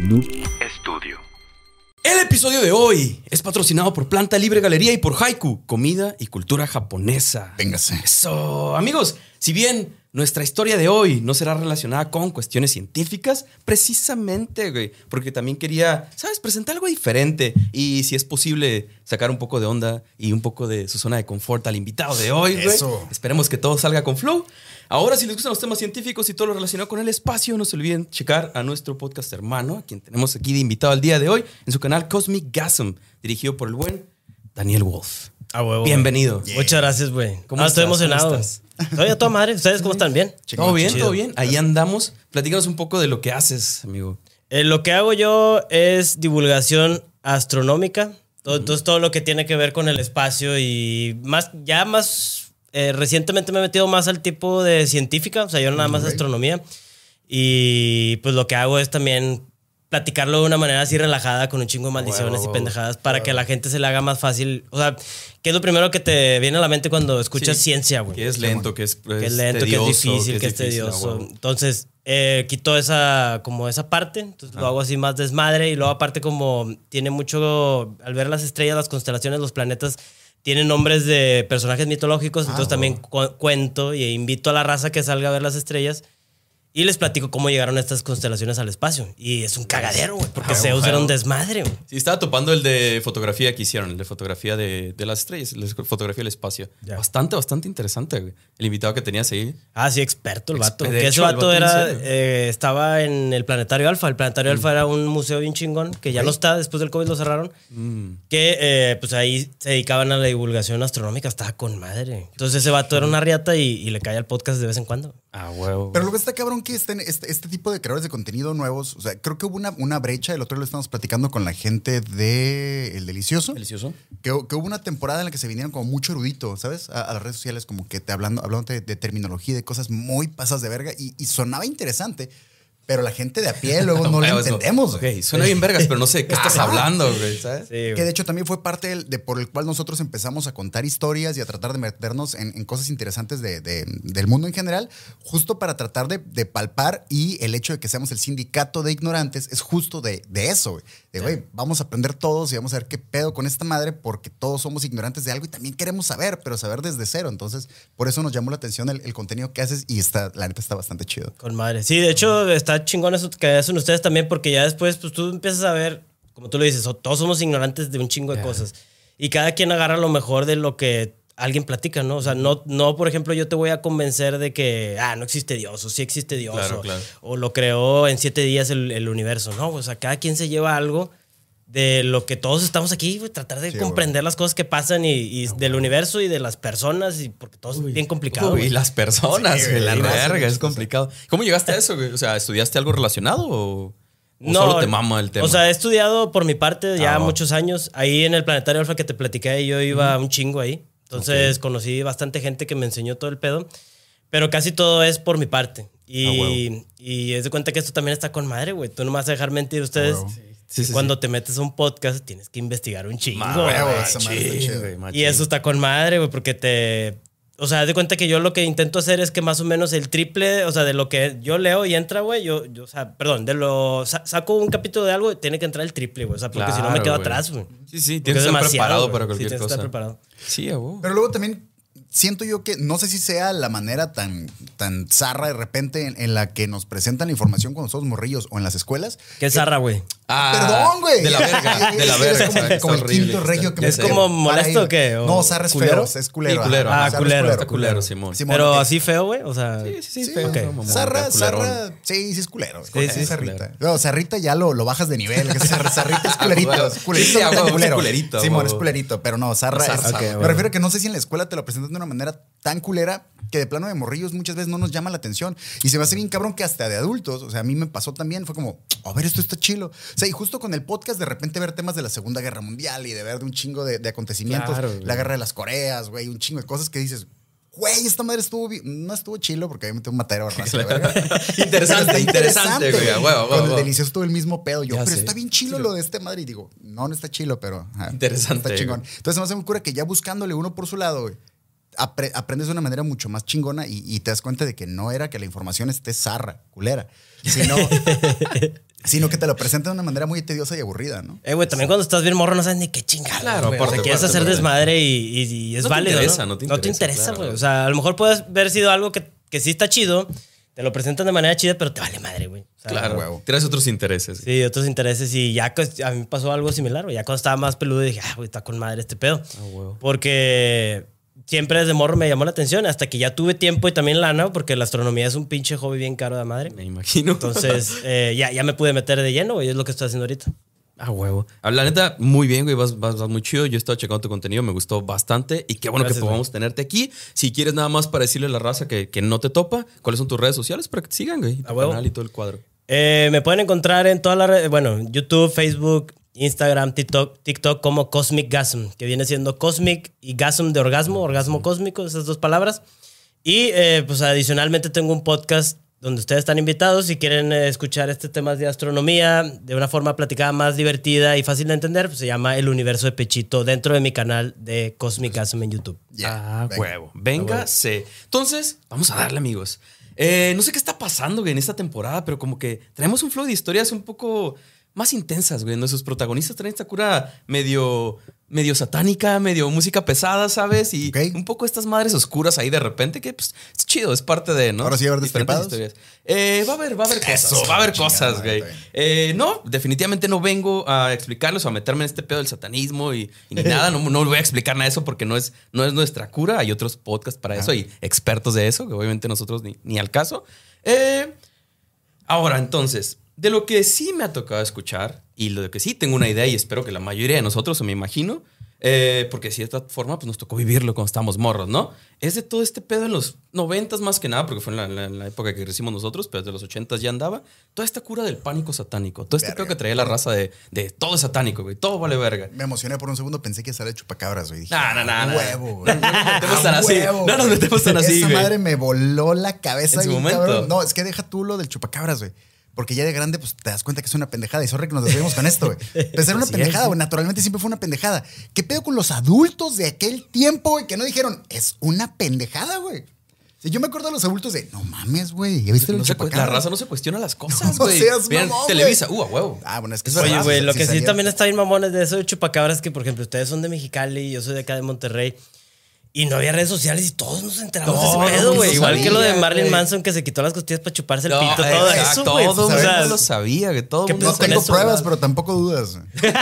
Noob Studio. El episodio de hoy es patrocinado por Planta Libre Galería y por Haiku, comida y cultura japonesa. Véngase. Eso, amigos, si bien nuestra historia de hoy no será relacionada con cuestiones científicas, precisamente, güey, porque también quería, ¿sabes?, presentar algo diferente y si es posible sacar un poco de onda y un poco de su zona de confort al invitado de hoy, güey. Eso. Esperemos que todo salga con flow. Ahora, si les gustan los temas científicos y todo lo relacionado con el espacio, no se olviden checar a nuestro podcast hermano, a quien tenemos aquí de invitado al día de hoy, en su canal Cosmic Gasm, dirigido por el buen Daniel Wolf. A huevo. Bienvenido. Muchas gracias, güey. ¿Cómo Ah, estoy estás? emocionado. ¿Cómo estás? Estoy a toda madre. ¿Ustedes cómo están? ¿Bien? ¿Todo bien? Chido. ¿Todo bien? Ahí andamos. Platícanos un poco de lo que haces, amigo. Eh, lo que hago yo es divulgación astronómica. Todo- Entonces, todo lo que tiene que ver con el espacio y más, ya más eh, recientemente me he metido más al tipo de científica, o sea, yo nada más astronomía. Y pues lo que hago es también platicarlo de una manera así relajada, con un chingo de maldiciones y pendejadas, para que a la gente se le haga más fácil. O sea, ¿qué es lo primero que te viene a la mente cuando escuchas Sí. ciencia, güey? Que es lento, que es, que es lento, que es difícil, que es, tedioso. ah, huevo. Entonces, eh, quito esa, como esa parte, entonces Ah. lo hago así más desmadre y luego aparte como tiene mucho, al ver las estrellas, las constelaciones, los planetas, tienen nombres de personajes mitológicos, Ah, entonces también cu- cuento y invito a la raza que salga a ver las estrellas. Y les platico cómo llegaron estas constelaciones al espacio. Y es un cagadero, güey, porque Ah, Zeus wow. era un desmadre, güey. Sí, estaba topando el de fotografía que hicieron, el de fotografía de, de las estrellas, el de fotografía del espacio. Ya. Bastante, bastante interesante, güey. El invitado que tenías ahí. Ah, sí, experto el vato. Que ese vato, era, eh, estaba en el Planetario Alfa. El Planetario Alfa era un museo bien chingón, que ya no está, después del COVID lo cerraron. Que eh, pues ahí se dedicaban a la divulgación astronómica, estaba con madre. Entonces ese vato era una riata y, y le caía al podcast de vez en cuando. Ah, huevo. Pero lo que está cabrón que estén este, este tipo de creadores de contenido nuevos, o sea, creo que hubo una, una brecha, el otro día lo estábamos platicando con la gente de El Delicioso, Delicioso. que, que hubo una temporada en la que se vinieron como mucho erudito, ¿sabes? A, a las redes sociales como que te hablando, hablando de, de terminología, de cosas muy pasas de verga y, y sonaba interesante, pero la gente de a pie luego no es como, entendemos. Suena bien vergas, pero no sé de qué estás hablando, güey, ¿sabes? Sí, güey. Que de hecho también fue parte del- de por el cual nosotros empezamos a contar historias y a tratar de meternos en, en cosas interesantes de- de- del mundo en general, justo para tratar de, de palpar y el hecho de que seamos el sindicato de ignorantes es justo de, de eso, güey. De, güey, vamos a aprender todos y vamos a ver qué pedo con esta madre porque todos somos ignorantes de algo y también queremos saber, pero saber desde cero. Entonces, por eso nos llamó la atención el, el contenido que haces y está, la neta está bastante chido. Con madre. Sí, de hecho está chingón eso que hacen ustedes también porque ya después pues tú empiezas a ver, como tú lo dices, o- todos somos ignorantes de un chingo de cosas. Y cada quien agarra lo mejor de lo que alguien platica, ¿no? O sea, no, no, por ejemplo, yo te voy a convencer de que, ah, no existe Dios, o sí existe Dios, Claro, o, claro. o lo creó en siete días el, el universo, ¿no? O sea, cada quien se lleva algo de lo que todos estamos aquí, güey, tratar de Sí, comprender las cosas que pasan y, y del universo y de las personas, y porque todo es bien complicado. Uy, güey. las personas, Sí, güey, la verga, es complicado. ¿Cómo llegaste a eso, güey? O sea, ¿estudiaste algo relacionado o, o No, solo te mama el tema? O sea, he estudiado por mi parte ya Ah, muchos años. Ahí en el Planetario Alfa que te platiqué, yo iba un chingo ahí. Entonces conocí bastante gente que me enseñó todo el pedo. Pero casi todo es por mi parte. Y, Ah, huevo. y es de cuenta que esto también está con madre, güey. Tú no me vas a dejar mentir ustedes. huevo. Sí, sí, Cuando te metes a un podcast tienes que investigar un chingo. Madre Y eso está con madre, güey, porque te... O sea, de cuenta que yo lo que intento hacer es que más o menos el triple, o sea, de lo que yo leo y entra, güey, yo, yo, o sea, perdón, de lo... sa- saco un capítulo de algo, tiene que entrar el triple, güey, o sea, porque si no me quedo atrás, güey. Sí, sí, tienes es que estar preparado para Sí, cualquier tienes que cosa. estar preparado. Sí, a. Pero luego también siento yo que no sé si sea la manera tan, tan zarra de repente en, en la que nos presentan la información cuando somos morrillos o en las escuelas. ¿Qué zarra, güey? Ah, Perdón, güey. De la verga, de la Es verga. como, está como el horrible, quinto está- regio que ya me sé. ¿Es como molesto o qué? ¿O No, zarra es culero? feo, es culero. Sí, culero. Ah, es culero. Está culero, Simón. Simón, Pero eh, así feo, güey, o sea... Sí, sí, sí, feo, ok. no, mamón, Zarra, zarra, sí, sí es culero. Sí, sí, sí, es zarrita. No, zarrita ya lo, lo bajas de nivel. zarrita es culerito. huevo. Es culerito, culero. es culerito, Simón, es culerito. Pero no, zarra, es. Me refiero a que no sé si en la escuela te lo presentan de una manera tan culera que de plano de morrillos muchas veces no nos llama la atención. Y se me hace bien cabrón que hasta de adultos, o sea, a mí me pasó también, fue como, a ver, esto está chilo. O sea, y justo con el podcast de repente ver temas de la Segunda Guerra Mundial y de ver de un chingo de, de acontecimientos, Claro, la guerra de las Coreas, güey, un chingo de cosas que dices, güey, esta madre estuvo bien. No estuvo chilo porque obviamente un matadero de raza, la verga. Interesante, está interesante, güey. Con el delicioso todo el mismo pedo. Yo, Ya pero sé. está bien chilo lo de este madre. Y digo, no, no está chilo, pero. Interesante, Está chingón. Entonces, me hace muy cura que ya buscándole uno por su lado, güey, apre- aprendes de una manera mucho más chingona y, y te das cuenta de que no era que la información esté zarra, culera, sino Sino que te lo presenta de una manera muy tediosa y aburrida, ¿no? Eh, güey, también cuando estás bien morro no sabes ni qué chingada. Claro, sea, quieres hacer desmadre y, y- y es No te interesa, ¿no? no te interesa, interesa, claro. güey. O sea, a lo mejor puede haber sido algo que, que sí está chido, te lo presentan de manera chida, pero te vale madre, güey. O sea, Claro, huevo. tienes otros intereses. Sí, otros intereses. Y ya a mí me pasó algo similar, güey. Ya cuando estaba más peludo dije, ah, güey, está con madre este pedo. Ah, huevo. Porque siempre desde morro me llamó la atención hasta que ya tuve tiempo y también lana, porque la astronomía es un pinche hobby bien caro de madre. Me imagino. Entonces, eh, ya, ya me pude meter de lleno, güey. Es lo que estoy haciendo ahorita. Ah, huevo. Ah, La neta, muy bien, güey. Vas, vas, vas muy chido. Yo he estado checando tu contenido, me gustó bastante. Y qué bueno Gracias, que podamos tenerte aquí. Si quieres nada más para decirle a la raza que, que no te topa, ¿cuáles son tus redes sociales para que te sigan, güey? Tu A huevo. canal y todo el cuadro. Eh, me pueden encontrar en todas las redes, bueno, YouTube, Facebook, Instagram, TikTok, TikTok como Cosmic Gasm, que viene siendo Cosmic y Gasm de orgasmo, orgasmo cósmico, esas dos palabras. Y eh, pues adicionalmente tengo un podcast donde ustedes están invitados si quieren eh, escuchar este tema de astronomía de una forma platicada más divertida y fácil de entender, pues se llama El Universo de Pechito dentro de mi canal de Cosmic Gasm en YouTube. Ya, ah, venga. huevo. Venga, sé. Entonces, vamos a darle, amigos. Eh, no sé qué está pasando, en esta temporada, pero como que traemos un flow de historias un poco más intensas, güey. Nuestros protagonistas traen esta cura medio, medio satánica, medio música pesada, ¿sabes? Y un poco estas madres oscuras ahí de repente, que pues es chido, es parte de, ¿no? Ahora sí haber destripados. Eh, va a haber, va a haber cosas. Eso, va a haber chingada, cosas, güey. Eh, no, definitivamente no vengo a explicarles o a meterme en este pedo del satanismo y, y ni nada. No, no voy a explicar nada de eso porque no es, no es nuestra cura. Hay otros podcasts para eso y expertos de eso, que obviamente nosotros ni, ni al caso. Eh, ahora, entonces, de lo que sí me ha tocado escuchar y lo que sí tengo una idea y espero que la mayoría de nosotros, o me imagino, eh, porque de cierta forma pues nos tocó vivirlo cuando estábamos morros, ¿no? Es de todo este pedo en los noventas más que nada, porque fue en la, época que crecimos nosotros, pero desde los ochentas ya andaba, toda esta cura del pánico satánico, todo este Verga. pedo que traía la raza de, de todo es satánico, güey, todo vale verga. Me emocioné por un segundo, pensé que sale chupacabras, güey. Dije, No, no, no, "Ah, no. huevo, güey. No, no nos metemos tan así. huevo, No nos metemos tan así, Esa güey. madre me voló la cabeza En su momento. cabrón. No, es que deja tú lo del chupacabras, güey. Porque ya de grande, pues te das cuenta que es una pendejada. Y sorry que nos desviemos con esto, güey. Pues era una Así pendejada, es. güey. Naturalmente siempre fue una pendejada. ¿Qué pedo con los adultos de aquel tiempo, güey? Que no dijeron, es una pendejada, güey. Si yo me acuerdo de los adultos de, no mames, güey. ¿Ya viste lo No se la raza no se cuestiona las cosas, No güey. seas Miren, mamón, Televisa, uh, a huevo. Ah, bueno, es que Oye, raza, güey, lo que sí también está bien mamones de eso de chupacabras es que, por ejemplo, ustedes son de Mexicali, yo soy de acá de Monterrey. Y no había redes sociales y todos nos enteramos de ese pedo, güey. Igual que lo de Marilyn. Manson que se quitó las costillas para chuparse el No, pito, todo exacto, eso, güey. Todo O sea, mundo lo sabía, que todo ¿qué mundo No tengo eso, pruebas, pero tampoco dudas. ¿Qué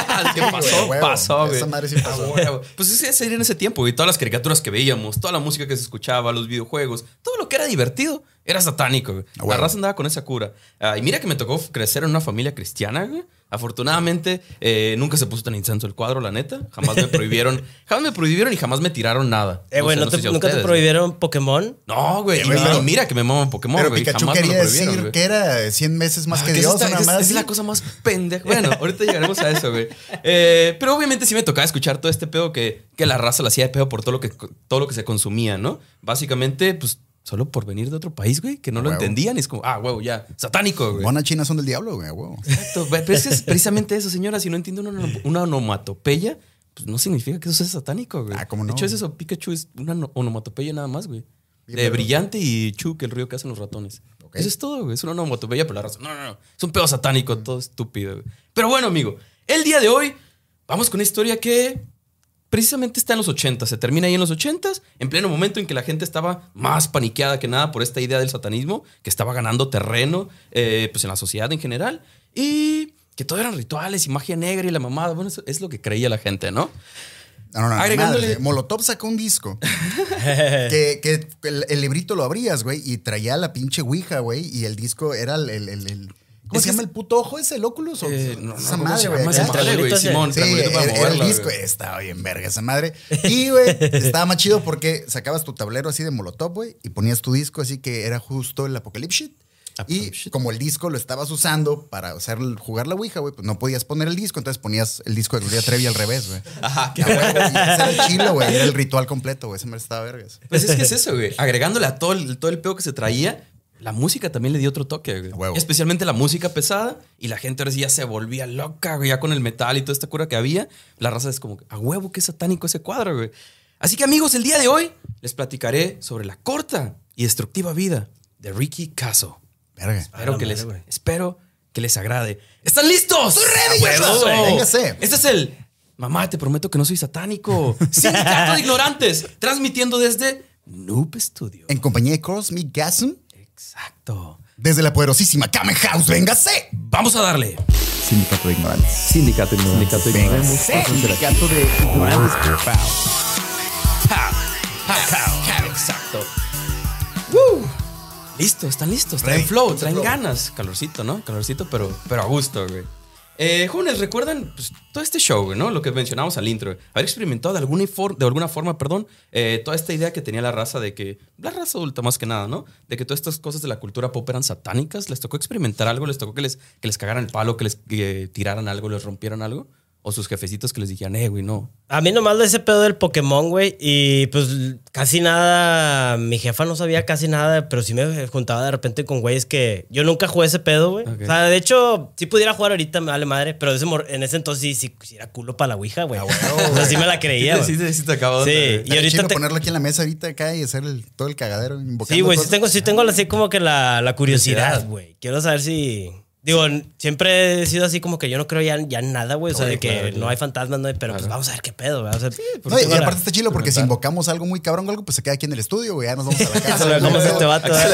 pasó? Huevo, pasó, güey. esa madre sí pasó. Huevo. Pues ese sería en ese tiempo, güey. Todas las caricaturas que veíamos, toda la música que se escuchaba, los videojuegos, todo lo que era divertido era satánico, güey. Ah, La raza andaba con esa cura. Ah, y mira que me tocó crecer en una familia cristiana, güey. Afortunadamente, eh, nunca se puso tan intenso el cuadro, la neta. Jamás me prohibieron, jamás me prohibieron y jamás me tiraron nada. eh, güey, sé- ¿no te- sé si a ¿nunca te prohibieron Pokémon? No, güey. Eh, y, mira- pero- y mira que me maman Pokémon, Pero güey. Pikachu Jamás me lo quería prohibieron, decir güey. que era 100 veces más Ah, que que Dios, una está- más es, es la cosa más pendeja. Bueno, ahorita llegaremos a eso, güey. Eh, pero obviamente sí me tocaba escuchar todo este pedo que, que la raza la hacía de pedo por todo lo que, todo lo que se consumía, ¿no? Básicamente, pues, solo por venir de otro país, güey, que no lo Huevo. entendían. Y es como, ah, huevo, ya, satánico, güey. Monas chinas son del diablo, güey, huevo. Exacto, Pero es que es precisamente eso, señora. Si no entiende una, ono- una onomatopeya, pues no significa que eso sea satánico, güey. Ah, ¿cómo no? De hecho, es eso. Pikachu es una ono- onomatopeya nada más, güey. Bien, De pero- brillante y Chu, que el río que hacen los ratones. Eso es todo, güey. Es una onomatopeya, pero la raza. No, no, no. Es un pedo satánico, todo estúpido, güey. Pero bueno, amigo, el día de hoy vamos con una historia que precisamente está en los 80, se termina ahí en los 80, en pleno momento en que la gente estaba más paniqueada que nada por esta idea del satanismo, que estaba ganando terreno eh, pues en la sociedad en general, y que todo eran rituales y magia negra y la mamada. Bueno, eso es lo que creía la gente, ¿no? No, no, no. Agregándole- madre. Molotov sacó un disco que, que el, el librito lo abrías, güey, y traía la pinche ouija, güey, y el disco era el... el- el- el- ¿Cómo se llama el puto ojo? ¿Es el Oculus? o Eh, no, no, esa ¿cómo madre, güey. triangulito ese. Simón, Sí, el disco. güey. Estaba bien verga esa madre. Y, güey, estaba más chido porque sacabas tu tablero así de Molotov, güey, y ponías tu disco así que era justo el Apocalypse Shit. Y como el disco lo estabas usando para hacer, jugar la Ouija, güey, pues no podías poner el disco, entonces ponías el disco de Gloria Trevi al revés, güey. Ajá. Ah, güey, y ese era el chilo, güey. Era el ritual completo, güey. Ese me estaba vergas. Pues es que es eso, güey. Agregándole a todo el, todo el pedo que se traía, la música también le dio otro toque, güey. Huevo. Especialmente la música pesada. Y la gente ahora sí ya se volvía loca, güey. Ya con el metal y toda esta cura que había. La raza es como, a huevo, qué satánico ese cuadro, güey. Así que, amigos, el día de hoy les platicaré sobre la corta y destructiva vida de Ricky Caso. Verga. Espero que madre, les, güey. espero que les agrade. ¿Están listos? Véngase. Este es el Mamá, te prometo que no soy satánico. Sindicato de ignorantes, transmitiendo desde Noob Studio. En compañía de Cosmic Gasm, Exacto. desde la poderosísima Kamen House, véngase. Vamos a darle. Sindicato de ignorantes. Sindicato de ignorantes. Sindicato de ignorantes. Sindicato de ignorantes. Exacto. Woo. Listo, están listos. Traen flow, traen flow. ganas. Calorcito, ¿no? Calorcito, pero, pero a gusto, güey. Eh, jóvenes, ¿recuerdan pues, todo este show, ¿no? Lo que mencionamos al intro. Haber experimentado de alguna, de alguna forma, perdón, eh, toda esta idea que tenía la raza de que, la raza adulta más que nada, ¿no? De que todas estas cosas de la cultura pop eran satánicas. ¿Les tocó experimentar algo? ¿Les tocó que les, que les cagaran el palo, que les tiraran algo, les rompieran algo? ¿O sus jefecitos que les dijeran, eh, güey, no? A mí nomás de ese pedo del Pokémon, güey. Y pues casi nada. Mi jefa no sabía casi nada, pero sí me juntaba de repente con güeyes que yo nunca jugué ese pedo, güey. O sea, de hecho, sí pudiera jugar ahorita, me vale madre. Pero ese en ese entonces sí, sí, sí era culo para la ouija, güey. o sea, sí me la creía, Sí, güey. sí, sí te acabo de- Sí, Y ahorita te- ponerlo aquí en la mesa ahorita acá y hacer el- todo el cagadero. invocando Sí, güey, sí tengo, sí tengo así como que la, la curiosidad, Curiosidad. güey. Quiero saber si. Digo, siempre he sido así como que yo no creo ya, ya en nada, güey. O sea, Oye, de que claro, no hay fantasmas, no hay, pero pues vamos a ver qué pedo, güey. O sea, No, y, y aparte está chilo porque si invocamos algo muy cabrón o algo, pues se queda aquí en el estudio, güey. Ya nos vamos a la casa. Se lo este vato.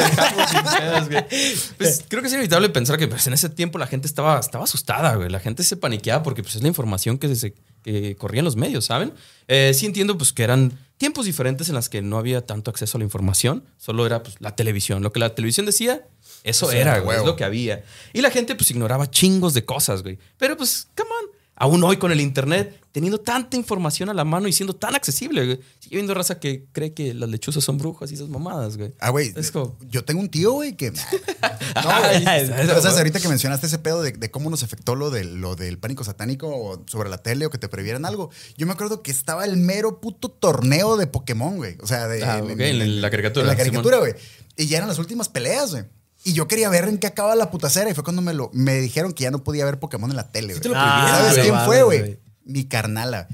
Pues creo que es inevitable pensar que pues, en ese tiempo la gente estaba, estaba asustada, güey. La gente se paniqueaba porque pues, es la información que, se, que corría en los medios, ¿saben? Eh, sí entiendo pues, que eran tiempos diferentes en las que no había tanto acceso a la información. Solo era pues, la televisión. Lo que la televisión decía, eso, era, era güey. Es lo que había. Y la gente pues ignoraba chingos de cosas, güey. Pero pues, come on. Aún hoy con el internet, teniendo tanta información a la mano y siendo tan accesible, güey. Sigue viendo raza que cree que las lechuzas son brujas y esas mamadas, güey. Ah, güey. Es como- Yo tengo un tío, güey, que. No, güey. ¿sabes? Ahorita que mencionaste ese pedo de, de cómo nos afectó lo, de, lo del pánico satánico o sobre la tele o que te previeran algo. Yo me acuerdo que estaba el mero puto torneo de Pokémon, güey. O sea, de. Ah, en la caricatura, En la Simón. caricatura, güey. Y ya eran las últimas peleas, güey. Y yo quería ver en qué acaba la putacera. Y fue cuando me, lo, me dijeron que ya no podía ver Pokémon en la tele, te lo Ah, ¿Sabes quién fue, güey. Mi carnala.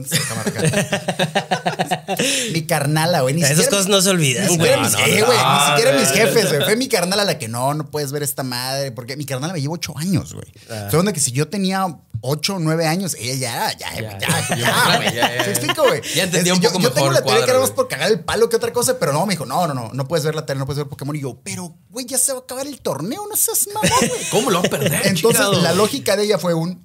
¿Dónde está la cámara? Mi carnala, güey. Ni Esas cosas no se olvidan, Ni güey. siquiera, mis, no, eh, güey, ni siquiera mis jefes, güey. Fue mi carnal a la que no, no puedes ver esta madre. Porque mi carnal me lleva ocho años, güey. Estoy hablando de que si yo tenía ocho o nueve años, ella ya, ya, Ya, ya, ya, ya, ya, güey. ya, ya. ¿Se explico, güey? Ya entendía un yo- poco yo, mejor tengo el la teoría que era más por cagar el palo que otra cosa, pero no, me dijo, no, no, no, no puedes ver la tele, no puedes ver Pokémon. Y yo, pero, güey, ya se va a acabar el torneo, no seas mamón, güey. ¿Cómo lo va a perder? Entonces, la lógica de ella fue un,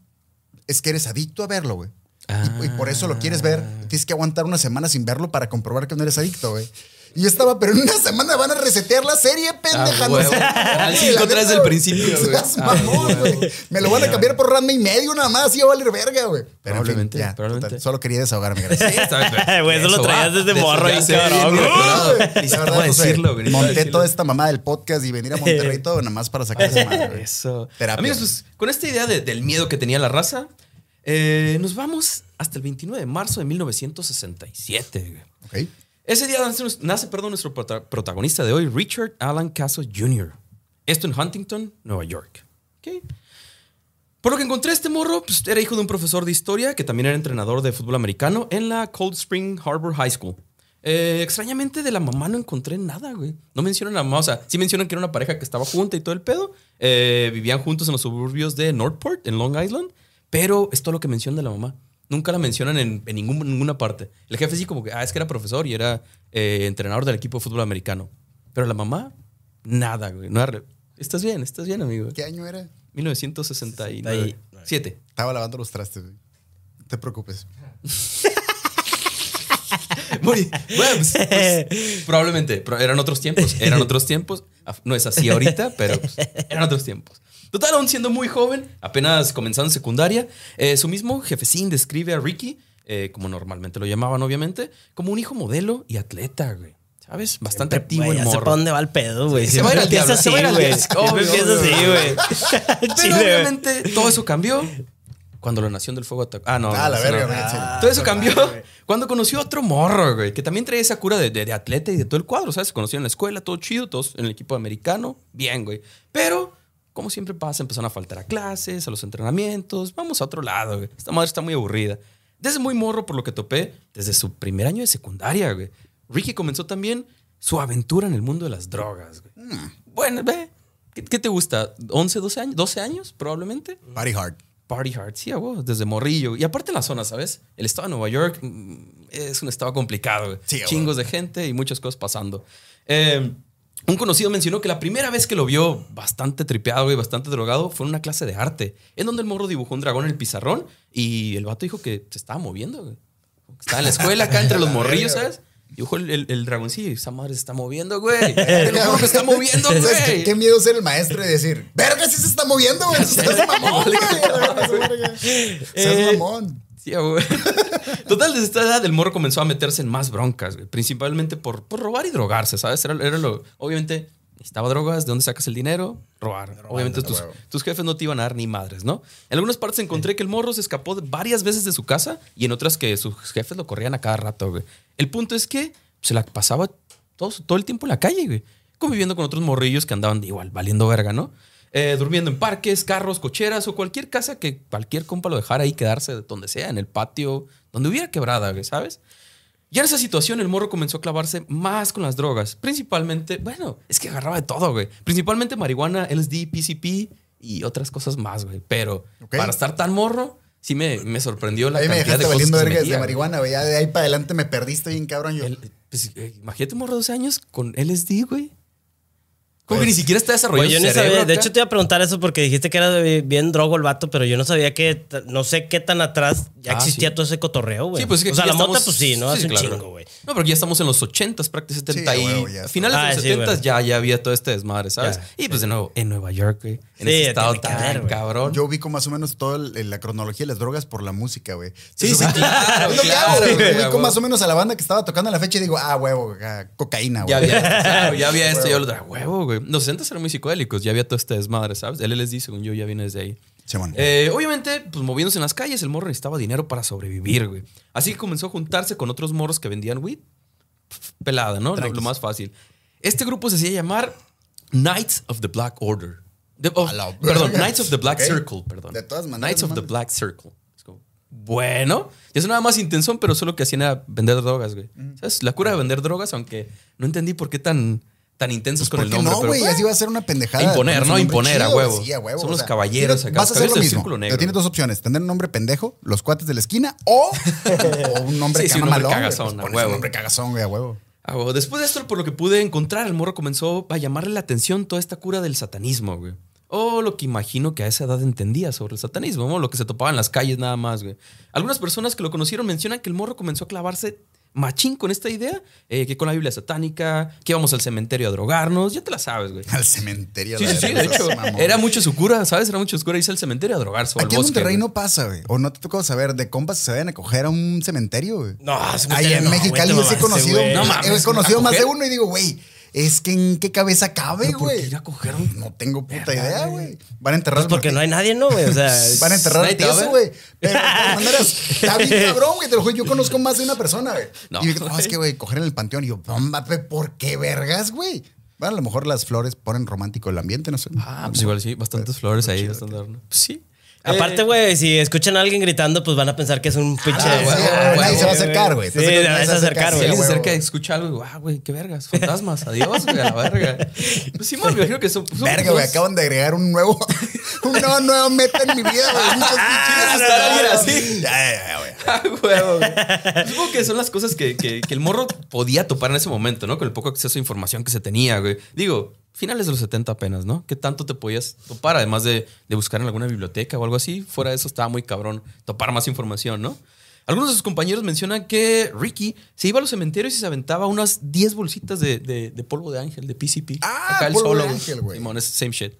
es que eres adicto a verlo, güey. Y- Y, por eso lo quieres ver. Tienes que aguantar una semana sin verlo para comprobar que no eres adicto, güey. Y yo estaba, pero en una semana van a resetear la serie, pendeja. no huevo. sé. Al Güey, cinco la otra vez neta, del principio, güey. seas Ah, mamón, huevo. güey. Me lo van a cambiar por Ranma y medio nada más y va a valer verga, güey. Pero en fin, Probablemente, ya, probablemente. total, solo quería desahogarme, gracias. Güey, eso lo va. traías desde morro, sé, cabrón. La verdad, decirlo, güey, Monté decirlo. toda esta mamá del podcast y venir a Monterrey todo nada más para sacar esa madre. güey. Eso. Terapia. Amigos, pues con esta idea de- del miedo que tenía la raza, eh, nos vamos hasta el 29 de marzo de 1967. güey. Ok. Ese día nace, nace, perdón, nuestro prota- protagonista de hoy, Richard Alan Caso Jr. Esto en Huntington, Nueva York. Ok. Por lo que encontré este morro, pues era hijo de un profesor de historia que también era entrenador de fútbol americano en la Cold Spring Harbor High School. Eh, extrañamente de la mamá no encontré nada, güey. No mencionan a la mamá, o sea, sí mencionan que era una pareja que estaba junta y todo el pedo. Eh, vivían juntos en los suburbios de Northport, en Long Island, pero es todo lo que mencionan de la mamá. Nunca la mencionan en, en ningún- ninguna parte. El jefe sí como que, ah, es que era profesor y era eh, entrenador del equipo de fútbol americano. Pero la mamá, nada, güey. No era Estás bien, estás bien, amigo. ¿Qué año era? 1969. Siete. Estaba lavando los trastes, güey. No te preocupes. Muy bueno, pues, pues, probablemente, pero eran otros tiempos, eran otros tiempos. No es así ahorita, pero pues, eran otros tiempos. Total, aún siendo muy joven, apenas comenzando secundaria, eh, su mismo jefecín describe a Ricky, eh, como normalmente lo llamaban, obviamente, como un hijo modelo y atleta, güey. ¿Sabes? Bastante activo Güey, el ya morro. para dónde va el pedo, güey. Sí, se va a ir al diablo, empieza se va a ir al así, güey. Pero obviamente todo eso cambió cuando la Nación del Fuego atacó. Ah, no. Ah, la verga, no. Todo eso cambió cuando conoció a otro morro, güey, que también traía esa cura de, de- de atleta y de todo el cuadro, ¿sabes? Se conocieron en la escuela, todo chido, todos en el equipo americano, bien, güey. Pero, como siempre pasa, empezaron a faltar a clases, a los entrenamientos, vamos a otro lado, güey. Esta madre está muy aburrida. Desde muy morro, por lo que topé, desde su primer año de secundaria, güey. Ricky comenzó también su aventura en el mundo de las drogas, güey. Bueno, ve. ¿Qué, qué te gusta? ¿11, 12 años? ¿12 años probablemente? Party hard. Party hard, sí, huevo, desde morrillo. Y aparte en la zona, ¿sabes? El estado de Nueva York mm, es un estado complicado. güey. Sí, Chingos de gente y muchas cosas pasando. Eh, un conocido mencionó que la primera vez que lo vio bastante tripeado y bastante drogado fue en una clase de arte, en donde el morro dibujó un dragón en el pizarrón y el vato dijo que se estaba moviendo. güey. Estaba en la escuela acá entre los morrillos, ¿sabes? Dibujó el, el- el dragoncillo y esa madre se está moviendo, güey. Te lo juro que está moviendo, ¿Sabes qué, güey. qué miedo ser el maestro y decir, verga, sí se está moviendo, güey. Seas mamón, güey. Seas mamón. Sí, güey. Total, desde esta edad el morro comenzó a meterse en más broncas, güey. Principalmente por, por robar y drogarse, ¿sabes? Era, era lo. Obviamente, necesitaba drogas, ¿de dónde sacas el dinero? Robar. Obviamente, tus, tus jefes no te iban a dar ni madres, ¿no? En algunas partes encontré que el morro se escapó varias veces de su casa y en otras que sus jefes lo corrían a cada rato, güey. El punto es que se la pasaba todo, todo el tiempo en la calle, güey. Conviviendo con otros morrillos que andaban igual, valiendo verga, ¿no? Eh, durmiendo en parques, carros, cocheras o cualquier casa que cualquier compa lo dejara ahí quedarse donde sea, en el patio, donde hubiera quebrada, ¿sabes? Ya en esa situación el morro comenzó a clavarse más con las drogas. Principalmente, bueno, es que agarraba de todo, güey. Principalmente marihuana, LSD, PCP y otras cosas más, güey. Pero Ok. para estar tan morro, sí me, me sorprendió la Ahí me cantidad dejaste de cosas que vergas de marihuana, güey. Ya de ahí para adelante me perdiste bien cabrón yo. El- pues, eh, imagínate un morro de 12 años con LSD, güey. Como que Pues, ni siquiera está desarrollado yo sabía. De hecho, te iba a preguntar eso porque dijiste que era bien drogo el vato, pero yo no sabía que. No sé qué tan atrás ya Ah, existía sí. todo ese cotorreo, güey. Sí, pues es que o sea, la mota, pues sí, ¿no? sí, Hace un claro. chingo, güey. No, porque ya estamos en los 80s, prácticamente 70 Sí, a y ya. finales de Ah, los sí, 70s bueno. ya, ya había todo este desmadre, ¿sabes? Ya, y pues de nuevo, en Nueva York, güey. En Sí, ese estado tan cabrón. Yo ubico más o menos toda la cronología de las drogas por la música, güey. Sí, sí, claro, Ubico más o menos a la banda que estaba tocando en la fecha y digo, ah, huevo, cocaína, güey. Ya había, claro, ya había esto, yo lo huevo, güey. Los 60 eran muy psicodélicos, ya había todo este desmadre, ¿sabes? El LSD, según yo, ya viene desde ahí. Simón. Eh, obviamente, pues moviéndose en las calles, el morro necesitaba dinero para sobrevivir, güey. Así que comenzó a juntarse con otros morros que vendían weed. Pelada, ¿no? Lo, lo más fácil. Este grupo se hacía llamar Knights of the Black Order. De- oh, la perdón. Knights of the Black Ok. Circle, perdón. De todas maneras, Knights of the. Black Circle. Es como, bueno, y eso nada más intención, pero solo que hacían era vender drogas, güey. ¿Sabes? La cura de vender drogas, aunque no entendí por qué tan, tan intensos con ¿Por el nombre. no, güey? pues, Así va a ser una pendejada. Imponer, Con ¿no? Imponer a huevo. a. Son los sea, caballeros acá, Vas a hacer lo mismo. Círculo Negro. Pero tienes dos opciones: tener un nombre pendejo, los cuates de la esquina, o, o un nombre Sí, que sí, un nombre malón, güey. cagazón, Pues a huevo. un nombre cagazón, güey, a huevo. Huevo. Después de esto, por lo que pude encontrar, el morro comenzó a llamarle la atención toda esta cura del satanismo, güey. O lo que imagino que a esa edad entendía sobre el satanismo, ¿no? Lo que se topaba en las calles nada más, güey. Algunas personas que lo conocieron mencionan que el morro comenzó a clavarse machín con esta idea, eh, que con la Biblia satánica, que íbamos al cementerio a drogarnos, ya te la sabes, güey. Al cementerio. Sí, sí, sí, de hecho, mamón. era mucho su cura, ¿sabes? Era mucho su cura irse al cementerio a drogarse o al Aquí en bosque. Monterrey güey. no pasa, güey. O no te tocó saber de compas que se vayan a coger a un cementerio, güey. No, ese Ahí cementerio en no, Mexicali güey, yo te sí he mamaste, conocido, güey. No mames, he conocido ¿a más de coger? uno y digo, güey, es que en qué cabeza cabe, ¿Pero por qué güey. ir a coger un- No tengo puta Verga, idea, güey. Van a enterrar Pues porque no hay nadie, ¿no, güey? O sea, Van a enterrar a güey. Pero de todas maneras, está bien cabrón, güey. Te lo juro, yo conozco más de una persona, güey. No, y digo, no, es que, güey, coger en el panteón. Y yo, "Bomba, pe, ¿por qué vergas, güey? Bueno, a lo mejor las flores ponen romántico el ambiente, no sé. Ah, pues igual sí, bastantes flores ahí. bastante. Pues sí. Aparte, Eh, güey, si escuchan a alguien gritando, pues van a pensar que es un pinche. Ah, sí, güey, güey, güey, nadie se va a güey, acercar, güey. Sí, nadie se va a acercar, Si güey. alguien se güey. acerca y escucha algo, digo, ah, güey, qué vergas, fantasmas, adiós, güey, a la verga. Pues sí, me imagino que son. son Verga, güey, acaban de agregar un nuevo, un nuevo, nuevo meta en mi vida, güey. Muchas ¿Quieres pinches así? Ya, ya, ya, güey. Ah, güey. Supongo que son las cosas que, que- que el morro podía topar en ese momento, ¿no? Con el poco acceso a información que se tenía, güey. Digo, finales de los 70 apenas, ¿no? ¿Qué tanto te podías topar? Además de, de buscar en alguna biblioteca o algo así. Fuera de eso estaba muy cabrón topar más información, ¿no? Algunos de sus compañeros mencionan que Ricky se iba a los cementerios y se aventaba unas 10 bolsitas de, de- de polvo de ángel, de PCP. Ah, Acá él polvo de solo, ángel, güey. Simón, es same shit.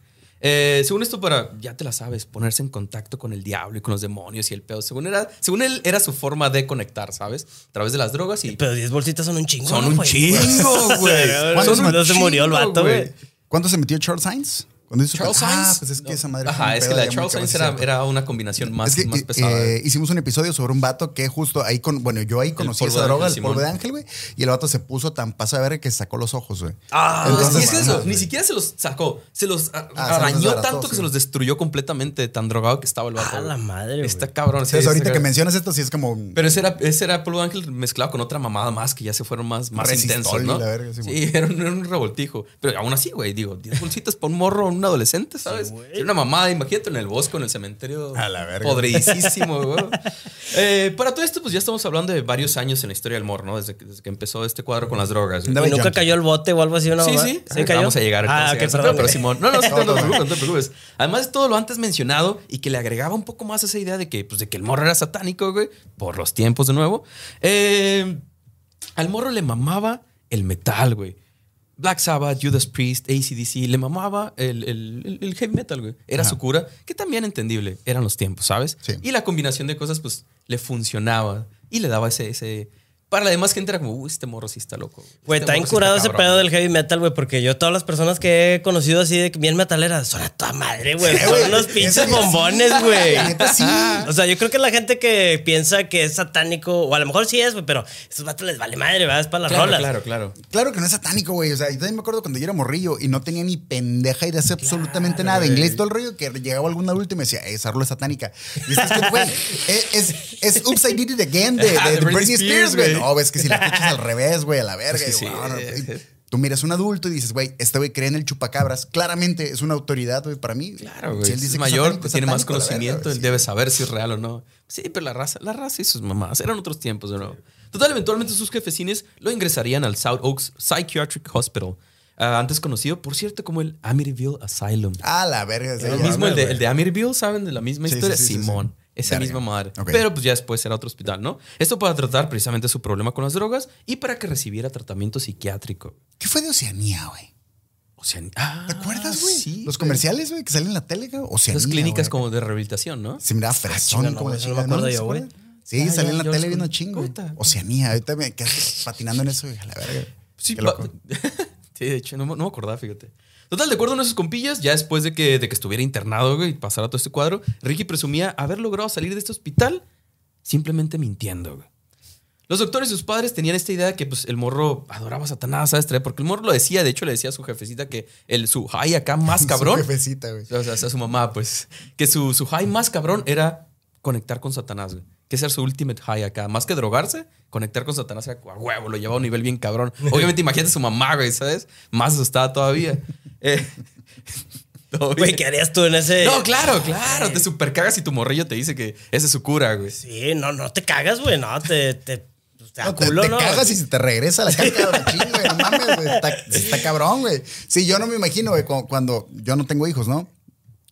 Eh, según esto, para, ya te la sabes, ponerse en contacto con el diablo y con los demonios y el pedo. Según, era, según él, era su forma de conectar, ¿sabes? A través de las drogas y. Pero 10 bolsitas son un chingo. Son ¿no, un güey? chingo, güey. ¿Cuántos Son un no se murió el chingo, vato, güey? ¿Cuándo se metió Charles Sainz? Cuando hizo Charles Ah, Sainz. pues es que esa madre. Ajá, es que la de Charles Sainz era, una combinación más, es que más pesada. eh, hicimos un episodio sobre un vato que justo ahí con. Bueno, yo ahí conocí esa droga, el polvo de ángel, güey. Y el vato se puso tan pasa de ver que se sacó los ojos, güey. Ah, Entonces, es que eso. Ni siquiera se los sacó. Se los Ah, se los arañó tanto que sí. se los destruyó completamente, tan drogado que estaba el vato. A la madre. Está cabrón. sí, Entonces, ahorita que mencionas esto, sí es como. Pero ese era, ese era polvo de ángel mezclado con otra mamada más que ya se fueron más, más intensos, ¿no? sí, sí, era un, era un revoltijo. Pero aún así, güey, digo, 10 bolsitas para un morro, un adolescente, ¿sabes? Era una mamada, imagínate en el bosque, en el cementerio. A la verga. Podridísimo, güey. Eh, para todo esto, pues ya estamos hablando de varios años en la historia del morro, ¿no? Desde que, desde que empezó este cuadro con las drogas. ¿Y nunca junkie. cayó el bote o algo así? Una Sí, sí. ¿Sí cayó? Vamos a llegar. Ah, a llegar. perdón. Pero Simón, no, no, sí, no, No, no, no, te no. preocupes, no te preocupes. Además de todo lo antes mencionado y que le agregaba un poco más esa idea de que, pues, de que el morro era satánico, güey, por los tiempos de nuevo. Eh, al morro le mamaba el metal, güey. Black Sabbath, Judas Priest, ACDC, le mamaba el, el- heavy metal, güey. Era Ajá. su cura, que también entendible, eran los tiempos, ¿sabes? Sí. Y la combinación de cosas, pues, le funcionaba y le daba ese, ese... Para la demás gente era como, uy, este morro sí está loco. Güey, Este está morro sí incurado ese cabrón". pedo del heavy metal, güey, porque yo todas las personas que he conocido así de que bien metaleras son a toda madre, güey. Güey, Son unos pinches bombones, güey. la neta sí. O sea, yo creo que la gente que piensa que es satánico, o a lo mejor sí es, güey, pero a esos vatos les vale madre, ¿verdad? Es para las Claro, rolas. claro, claro. Claro que no es satánico, güey. O sea, yo también me acuerdo cuando yo era morrillo y no tenía ni pendeja idea de hacer absolutamente nada de güey. inglés. Todo el rollo que llegaba algún adulto y me decía, esa rola es satánica. Y es que, güey, es, es, es Oops, I Did It Again de, de, Ah, de de Britney Spears, güey. No, ves que si la escuchas al revés, güey, a la verga. Sí. wow, no, y Tú miras un adulto y dices, güey, este güey cree en el chupacabras. Claramente es una autoridad, güey, para mí. Claro, güey. Si él dice es que mayor, satánico, pues es tiene más verga, conocimiento, él sí. debe saber si es real o no. Sí, pero la raza, la raza y sus mamás eran otros tiempos, de nuevo. Total, eventualmente sus jefecines lo ingresarían al South Oaks Psychiatric Hospital, ah, antes conocido, por cierto, como el Amityville Asylum. Ah, la verga. sí, el mismo, el de, el de Amityville, ¿saben? De la misma Sí, historia. Simón. Esa Verga. misma madre. Pero pues ya después era otro hospital, ¿no? Esto para tratar precisamente su problema con las drogas y para que recibiera tratamiento psiquiátrico. ¿Qué fue de Oceanía, güey? O sea, ah, ¿Te acuerdas, güey? Sí. Los comerciales, güey, que salen en la tele, güey. Oceanía. Esas clínicas como de rehabilitación, ¿no? Se miraba fresón no, como la no ¿Se yo, güey. Sí, Ya, salía en la tele viendo chingo. Oceanía, ahorita me quedé patinando en eso, güey, a la verga. Sí, Qué pa- loco. sí, de hecho, no, no me acordaba, fíjate. Total, de acuerdo a sus compillas, ya después de que, de que estuviera internado güey, y pasara todo este cuadro, Ricky presumía haber logrado salir de este hospital simplemente mintiendo. güey. Los doctores y sus padres tenían esta idea de que pues, el morro adoraba a Satanás, ¿sabes? Porque el morro lo decía, de hecho le decía a su jefecita que el, su high acá más cabrón, Su jefecita, güey. o sea, a su mamá, pues, que su, su high más cabrón era conectar con Satanás, güey. Que ese era su ultimate high acá. Más que drogarse, conectar con Satanás era a huevo, lo llevaba a un nivel bien cabrón. Obviamente, imagínate a su mamá, güey, ¿sabes? Más asustada todavía. Eh, todo Güey. ¿qué harías tú en ese...? No, claro, claro. Te super cagas y tu morrillo te dice que esa es su cura, güey. Sí, no, no te cagas, güey, no, te... te, pues, te No, te, culo, te ¿no? cagas y se te regresa la caca machín, güey. No mames, güey. Está, está cabrón, güey. Sí, yo no me imagino, güey, cu- cuando, yo no tengo hijos, ¿no?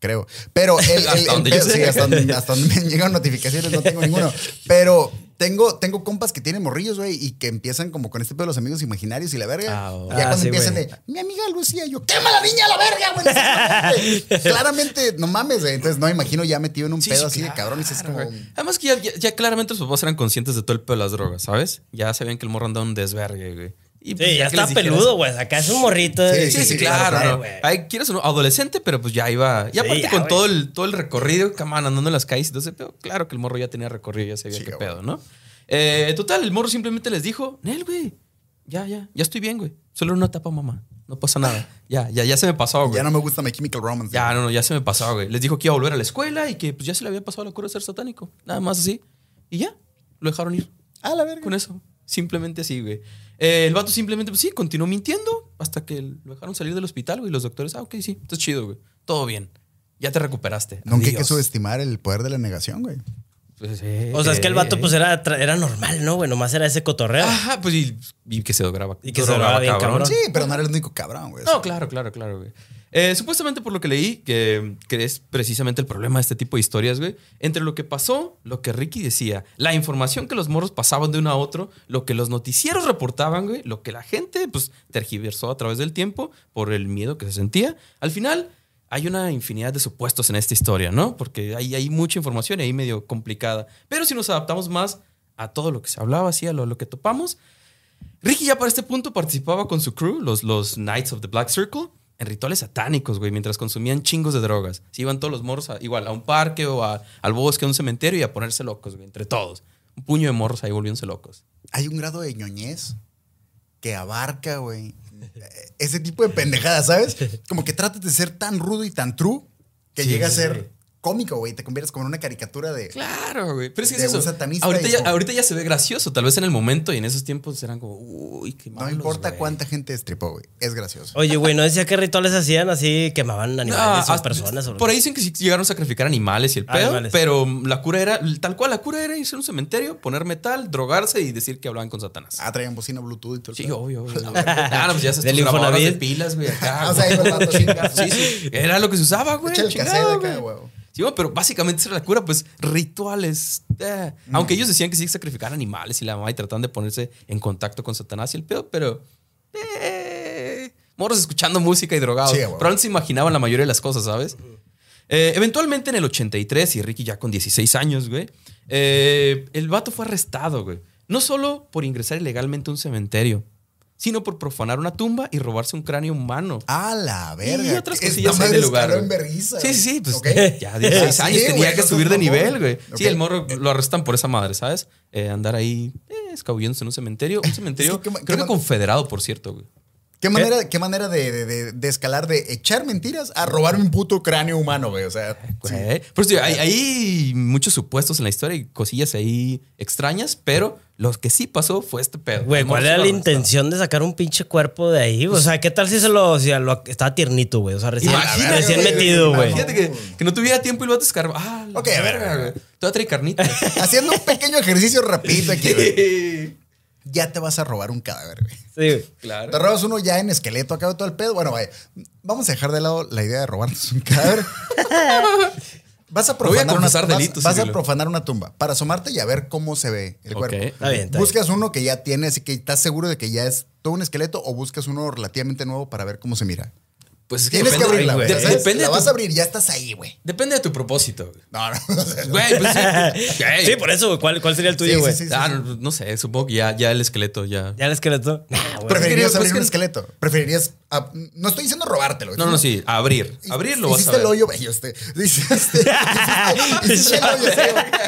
Creo. Pero el, el- Hasta el donde yo sé. sí, hasta donde, hasta donde me llegan notificaciones, no tengo ninguno. Pero tengo, tengo compas que tienen morrillos, güey, y que empiezan como con este pedo de los amigos imaginarios y la verga. Ah, oh. ya Ah, cuando sí, empiezan güey. de, mi amiga Lucía, yo, quema la niña a la verga, güey. No seas mamón, güey". Claramente, no mames, güey. Entonces, no me imagino ya metido en un Sí, pedo sí, así de cabrón y dices como. güey. Además que ya, ya- ya claramente los papás eran conscientes de todo el pedo de las drogas, ¿sabes? Ya sabían que el morro andaba un desvergue, güey. Y, pues, Sí, ya está peludo, güey. Acá es un morrito. Sí, Sí, sí, sí, claro. claro. Ay, quieres o no, adolescente, pero pues ya iba. Y Sí, aparte ya, con todo el, todo el recorrido, caman, andando en las calles y todo ese pedo, claro que el morro ya tenía recorrido, ya sabía Sí, qué güey. pedo, ¿no? Eh, total, el morro simplemente les dijo, Nel, güey, ya, ya, ya estoy bien, güey. Solo una etapa, mamá. No pasa nada. Ya, ya, ya se me pasó, güey. Ya no me gusta My Chemical Romance. Ya, no, no, ya se me pasó, güey. Les dijo que iba a volver a la escuela y que pues ya se le había pasado la cura de ser satánico. Nada más así. Y ya, lo dejaron ir. A la verga. Con eso. Simplemente así, güey. Eh, el vato simplemente, pues sí, continuó mintiendo hasta que lo dejaron salir del hospital, güey. Y los doctores, ah, ok, sí, estás chido, güey. Todo bien. Ya te recuperaste. Nunca hay que subestimar el poder de la negación, güey. Pues, sí, O sea, es que el vato eh. pues era, era normal, ¿no, güey? Nomás era ese cotorreo. Ajá, pues y, y que se drogaba. Y que se drogaba bien cabrón. Sí, pero no era el único cabrón, güey. No, claro, claro, claro, güey. Eh, supuestamente por lo que leí, que, que es precisamente el problema de este tipo de historias, güey. Entre lo que pasó, lo que Ricky decía, la información que los morros pasaban de uno a otro, lo que los noticieros reportaban, güey, lo que la gente, pues, tergiversó a través del tiempo por el miedo que se sentía. Al final, hay una infinidad de supuestos en esta historia, ¿no? Porque hay, hay mucha información y ahí medio complicada. Pero si nos adaptamos más a todo lo que se hablaba, así, a lo, lo que topamos, Ricky ya para este punto participaba con su crew, los, los Knights of the Black Circle, en rituales satánicos, güey, mientras consumían chingos de drogas. Se iban todos los morros a- igual a un parque o a- al bosque, a un cementerio y a ponerse locos, güey, entre todos. Un puño de morros ahí volviéndose locos. Hay un grado de ñoñez que abarca, güey, ese tipo de pendejadas, ¿sabes? Como que tratas de ser tan rudo y tan true que Sí, llega a ser. Cómico, güey. Te conviertes como en una caricatura de. Claro, güey. Pero es que es eso. ahorita, ya, como- ahorita ya se ve gracioso. Tal vez en el momento y en esos tiempos eran como, uy, qué No malos, importa güey. cuánta gente estripó, güey. Es gracioso. Oye, güey, ¿no decía qué rituales hacían así? Quemaban No, animales o hasta- personas. o- por ahí dicen que sí llegaron a sacrificar animales y el Ah, pedo, animales. pero la cura era, tal cual, la cura era irse a un cementerio, poner metal, drogarse y decir que hablaban con Satanás. Ah, traían bocina Bluetooth y todo el Sí, obvio, obvio. Ah, no, pues ya se Del de pilas, güey, acá. O sea. Sí, sí. Era lo que se usaba, güey. Echa el chingado, cassette acá, güey. Sí, bueno, pero básicamente esa era la cura, pues rituales. eh. Mm. Aunque ellos decían que sí sacrificar animales y la mamá y trataban de ponerse en contacto con Satanás y el pedo, pero. Eh, morros escuchando música y drogados. Sí, güey. Probablemente se imaginaban la mayoría de las cosas, ¿sabes? Eh, eventualmente en el 83, y Ricky ya con 16 años, güey, eh, el vato fue arrestado, güey. No solo por ingresar ilegalmente a un cementerio, sino por profanar una tumba y robarse un cráneo humano. A la verga. Y otras cosillas lugar. en güey. vergüenza, Sí, sí, sí. Pues Ok. ya 16 Ah, años sí, tenía que subir de nivel, güey. Sí, el morro lo arrestan por esa madre, ¿sabes? Eh, andar ahí eh, escabulléndose en un cementerio. Un cementerio, creo que confederado, por cierto, güey. ¿Qué manera, qué manera de, de- de- de escalar de echar mentiras a robar un puto cráneo humano, güey? O sea, sí. Güey. Sí, hay, hay muchos supuestos en la historia y cosillas ahí extrañas, pero lo que sí pasó fue este pedo. Güey, ¿cuál era la intención de sacar un pinche cuerpo de ahí? O sea, ¿qué tal si se lo, si lo estaba tiernito, güey? O sea, recién, Imagínate, recién güey, metido, güey. Fíjate que, que no tuviera tiempo y lo escarbar. Ah, Ok, a ver. Todavía trae carnita. Haciendo un pequeño ejercicio rapidito aquí, güey. Ya te vas a robar un cadáver, güey. Sí, güey. claro. Te robas uno ya en esqueleto de todo el pedo. Bueno, vaya, vamos a dejar de lado la idea de robarnos un cadáver. Vas a voy a profanar, una, confesar vas- delitos, vas a profanar una tumba para asomarte y a ver cómo se ve el Ok, cuerpo. Está bien, está Buscas uno que ya tiene, así que estás seguro de que ya es todo un esqueleto o buscas uno relativamente nuevo para ver cómo se mira. Pues es que Tienes que abrirla, güey. de- ¿sabes? Depende, La vas tu, a abrir, ya estás ahí, güey. depende de tu propósito, güey. No, no. Güey, pues sí. Güey. Sí, por eso, güey. ¿Cuál, ¿Cuál sería el tuyo, sí, güey? sí, Ah, no, no sé, supongo que ya, ya el esqueleto ya. ¿Ya el esqueleto? Nah, güey. Preferirías Pues abrir que- un esqueleto. Preferirías. no estoy diciendo robártelo. No, no, sí, abrir. Abrirlo vas a Hiciste el hoyo, güey. Hiciste, hiciste, el hoyo.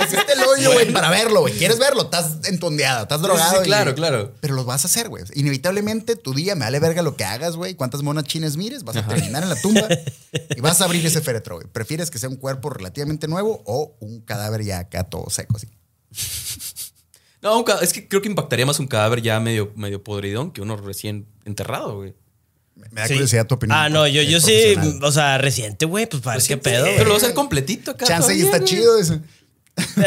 Hiciste el hoyo, güey, para verlo, güey. ¿Quieres verlo? Estás entondeado, estás drogado. sí, claro, claro. Pero lo vas a hacer, güey. Inevitablemente tu día me vale verga lo que hagas, güey. Cuántas monas chines mires, vas a terminar en la tumba y vas a abrir ese féretro, güey. ¿Prefieres que sea un cuerpo relativamente nuevo o un cadáver ya acá todo seco, así? No, un es que creo que impactaría más un cadáver ya medio, medio podridón que uno recién enterrado, güey. Me da Sí. curiosidad tu opinión. Ah, no, yo, yo sí, o sea, reciente, güey, pues para ver qué pedo. Pero lo va a hacer completito acá. Chance y todavía, está güey. chido eso.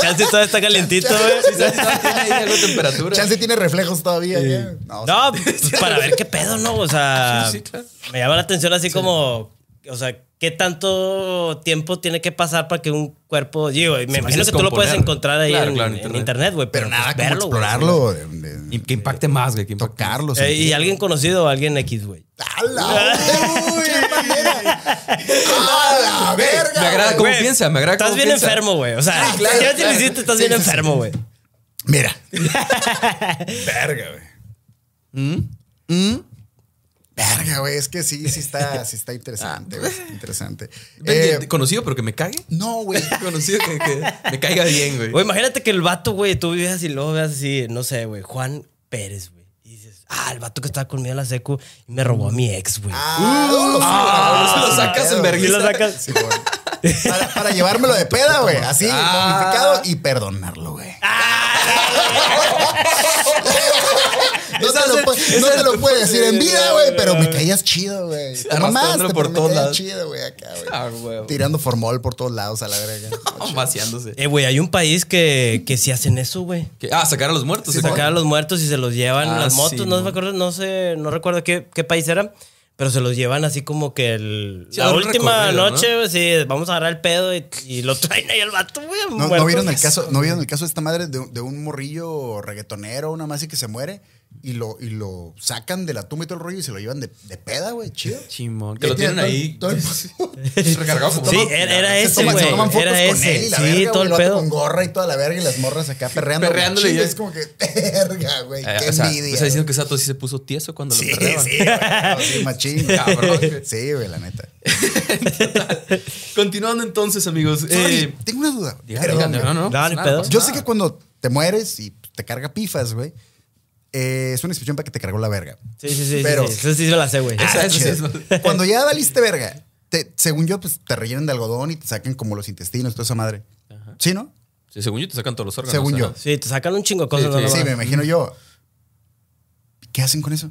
Chance todo está calientito, güey. Sí, sí, sí, tiene ahí algo de temperatura. Chance tiene reflejos todavía. ya. No, No, pues para ver qué pedo, ¿no? O sea, Sí, sí, claro. me llama la atención así como, o sea, ¿qué tanto tiempo tiene que pasar para que un cuerpo, digo, me imagino que tú lo puedes encontrar ahí Claro, en, claro, en en internet. internet, güey, pero nada pues, como güey, explorarlo, de- de- Y que impacte más, güey. Que impacte más. tocarlo. Eh, y sentirlo. alguien conocido o alguien X, güey. ¡A la ¡Qué manera! ¡A la verga! Me agrada güey! cómo piensa, me agrada Estás cómo bien piensa. enfermo, güey. O sea, Sí, claro, ya te lo claro. hiciste, estás Sí, bien sí, sí. enfermo, güey. Mira. Verga, güey. ¿Mm? ¿Mm? Verga, güey. Es que sí, sí está, sí está interesante, güey. Interesante. Eh, Conocido, pero que me cague. no, güey. Conocido que, que me caiga bien, güey. Güey, imagínate que el vato, güey, tú vives y luego veas así, no sé, güey, Juan Pérez, güey. Ah, el vato que estaba conmigo en la secu me robó a mi ex, güey. Ah, no, lo Ah, sí, sí, sacas en vergüenza. Y lo sacas. Sí. Para, para llevármelo de peda, güey. Así, Ah. momificado y perdonarlo, güey. No te lo, esa no te lo tu- puedo decir en vida, güey, pero me caías chido, güey. Te mamaste, Arrastrándolo por todos caías lados. chido, güey, acá, güey. Ah, güey. Tirando formol por todos lados a la verga. Vaciándose. Eh, güey, hay un país que, que sí hacen eso, güey. Ah, sacar a los muertos. Sí, ¿se Sacar a los muertos y se los llevan Ah, las sí, motos, no no. me acuerdo, no sé, no recuerdo qué, qué país era, pero se los llevan así como que el, Sí, la última noche, sí, vamos a agarrar el pedo y, y lo traen ahí al vato, güey. ¿No, no vieron el caso, ¿No vieron el caso de esta madre de, de un morrillo reggaetonero, una más y que se muere? Y lo, y lo sacan de la tumba y todo el rollo y se lo llevan de, de peda, güey. Chido. Chimón. Que lo tiene tienen todo- ahí. todo el- recargado como Sí, era, era se ese, toman, se güey. toman fotos Era con ese. él y la sí, verga, todo güey, el pedo. con gorra y toda la verga y las morras acá perreando. Perreándole y- Es como que, verga, güey. Eh, Qué o sea, envidia. ¿Estás diciendo que Sato sí se puso tieso cuando Sí, lo perreaban? sí, güey. Sí, machín. Cabrón. Sí, güey, la neta. Continuando entonces, amigos. Sorry, eh, tengo una duda. Perdón, no, no. No, pasa Yo sé que cuando te mueres y te carga pifas, güey, eh, es una expresión para que te cargó la verga. Sí, sí, sí. Pero- sí, sí. Eso sí se la sé, güey. Ah, eso sí Cuando ya valiste verga, te según yo, pues te rellenan de algodón y te sacan como los intestinos, toda esa madre. ¿Sí, no? Sí, según yo te sacan todos los órganos. Según yo. ajá. Sí, te sacan un chingo de cosas. Sí, sí, me imagino yo. ¿Qué hacen con eso?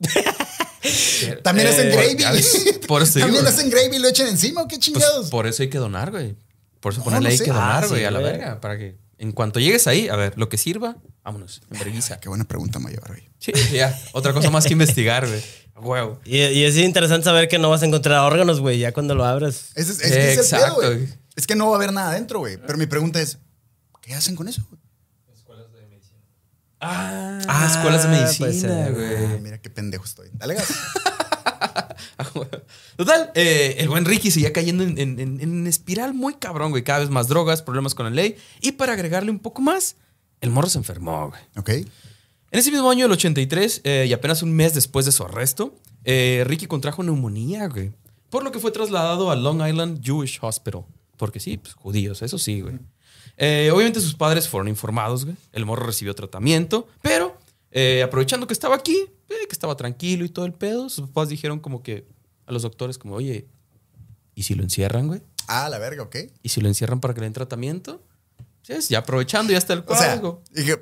También Eh, hacen gravy. ya ves, por eso También hacen gravy y lo echan encima. ¿o ¿Qué Pues, chingados? por eso hay que donar, güey. Por eso No, ponerle no hay sé. que donar, Ah, güey, sí, a la güey. verga. Para que en cuanto llegues ahí, a ver, lo que sirva, vámonos, en vergüenza. Qué buena pregunta, mayor. güey. Sí, ya. Otra cosa más que investigar, güey. Huevo. Y, y es interesante saber que no vas a encontrar órganos, güey, ya cuando lo abres. Ese es, es que es Exacto, pedo, güey. güey. Es que no va a haber nada adentro, güey. Pero mi pregunta es, ¿qué hacen con eso? güey? Ah, Ah, escuelas de medicina, ser. Ah, güey. mira qué pendejo estoy. Dale gas. Total, eh, el buen Ricky seguía cayendo en, en- en- en espiral muy cabrón, güey. Cada vez más drogas, problemas con la ley. Y para agregarle un poco más, el morro se enfermó, güey. ¿Ok? En ese mismo año, el 83, eh, y apenas un mes después de su arresto, eh, Ricky contrajo neumonía, güey. Por lo que fue trasladado al Long Island Jewish Hospital. Porque sí, pues judíos, eso sí, güey. Eh, obviamente sus padres fueron informados, güey. El morro recibió tratamiento, pero eh, aprovechando que estaba aquí, que estaba tranquilo y todo el pedo, sus papás dijeron como que a los doctores como, oye, ¿y si lo encierran, güey? Ah, la verga, ¿ok? ¿Y si lo encierran para que le den tratamiento? Sí, ya aprovechando, ya está el O sea, cuadro. dije,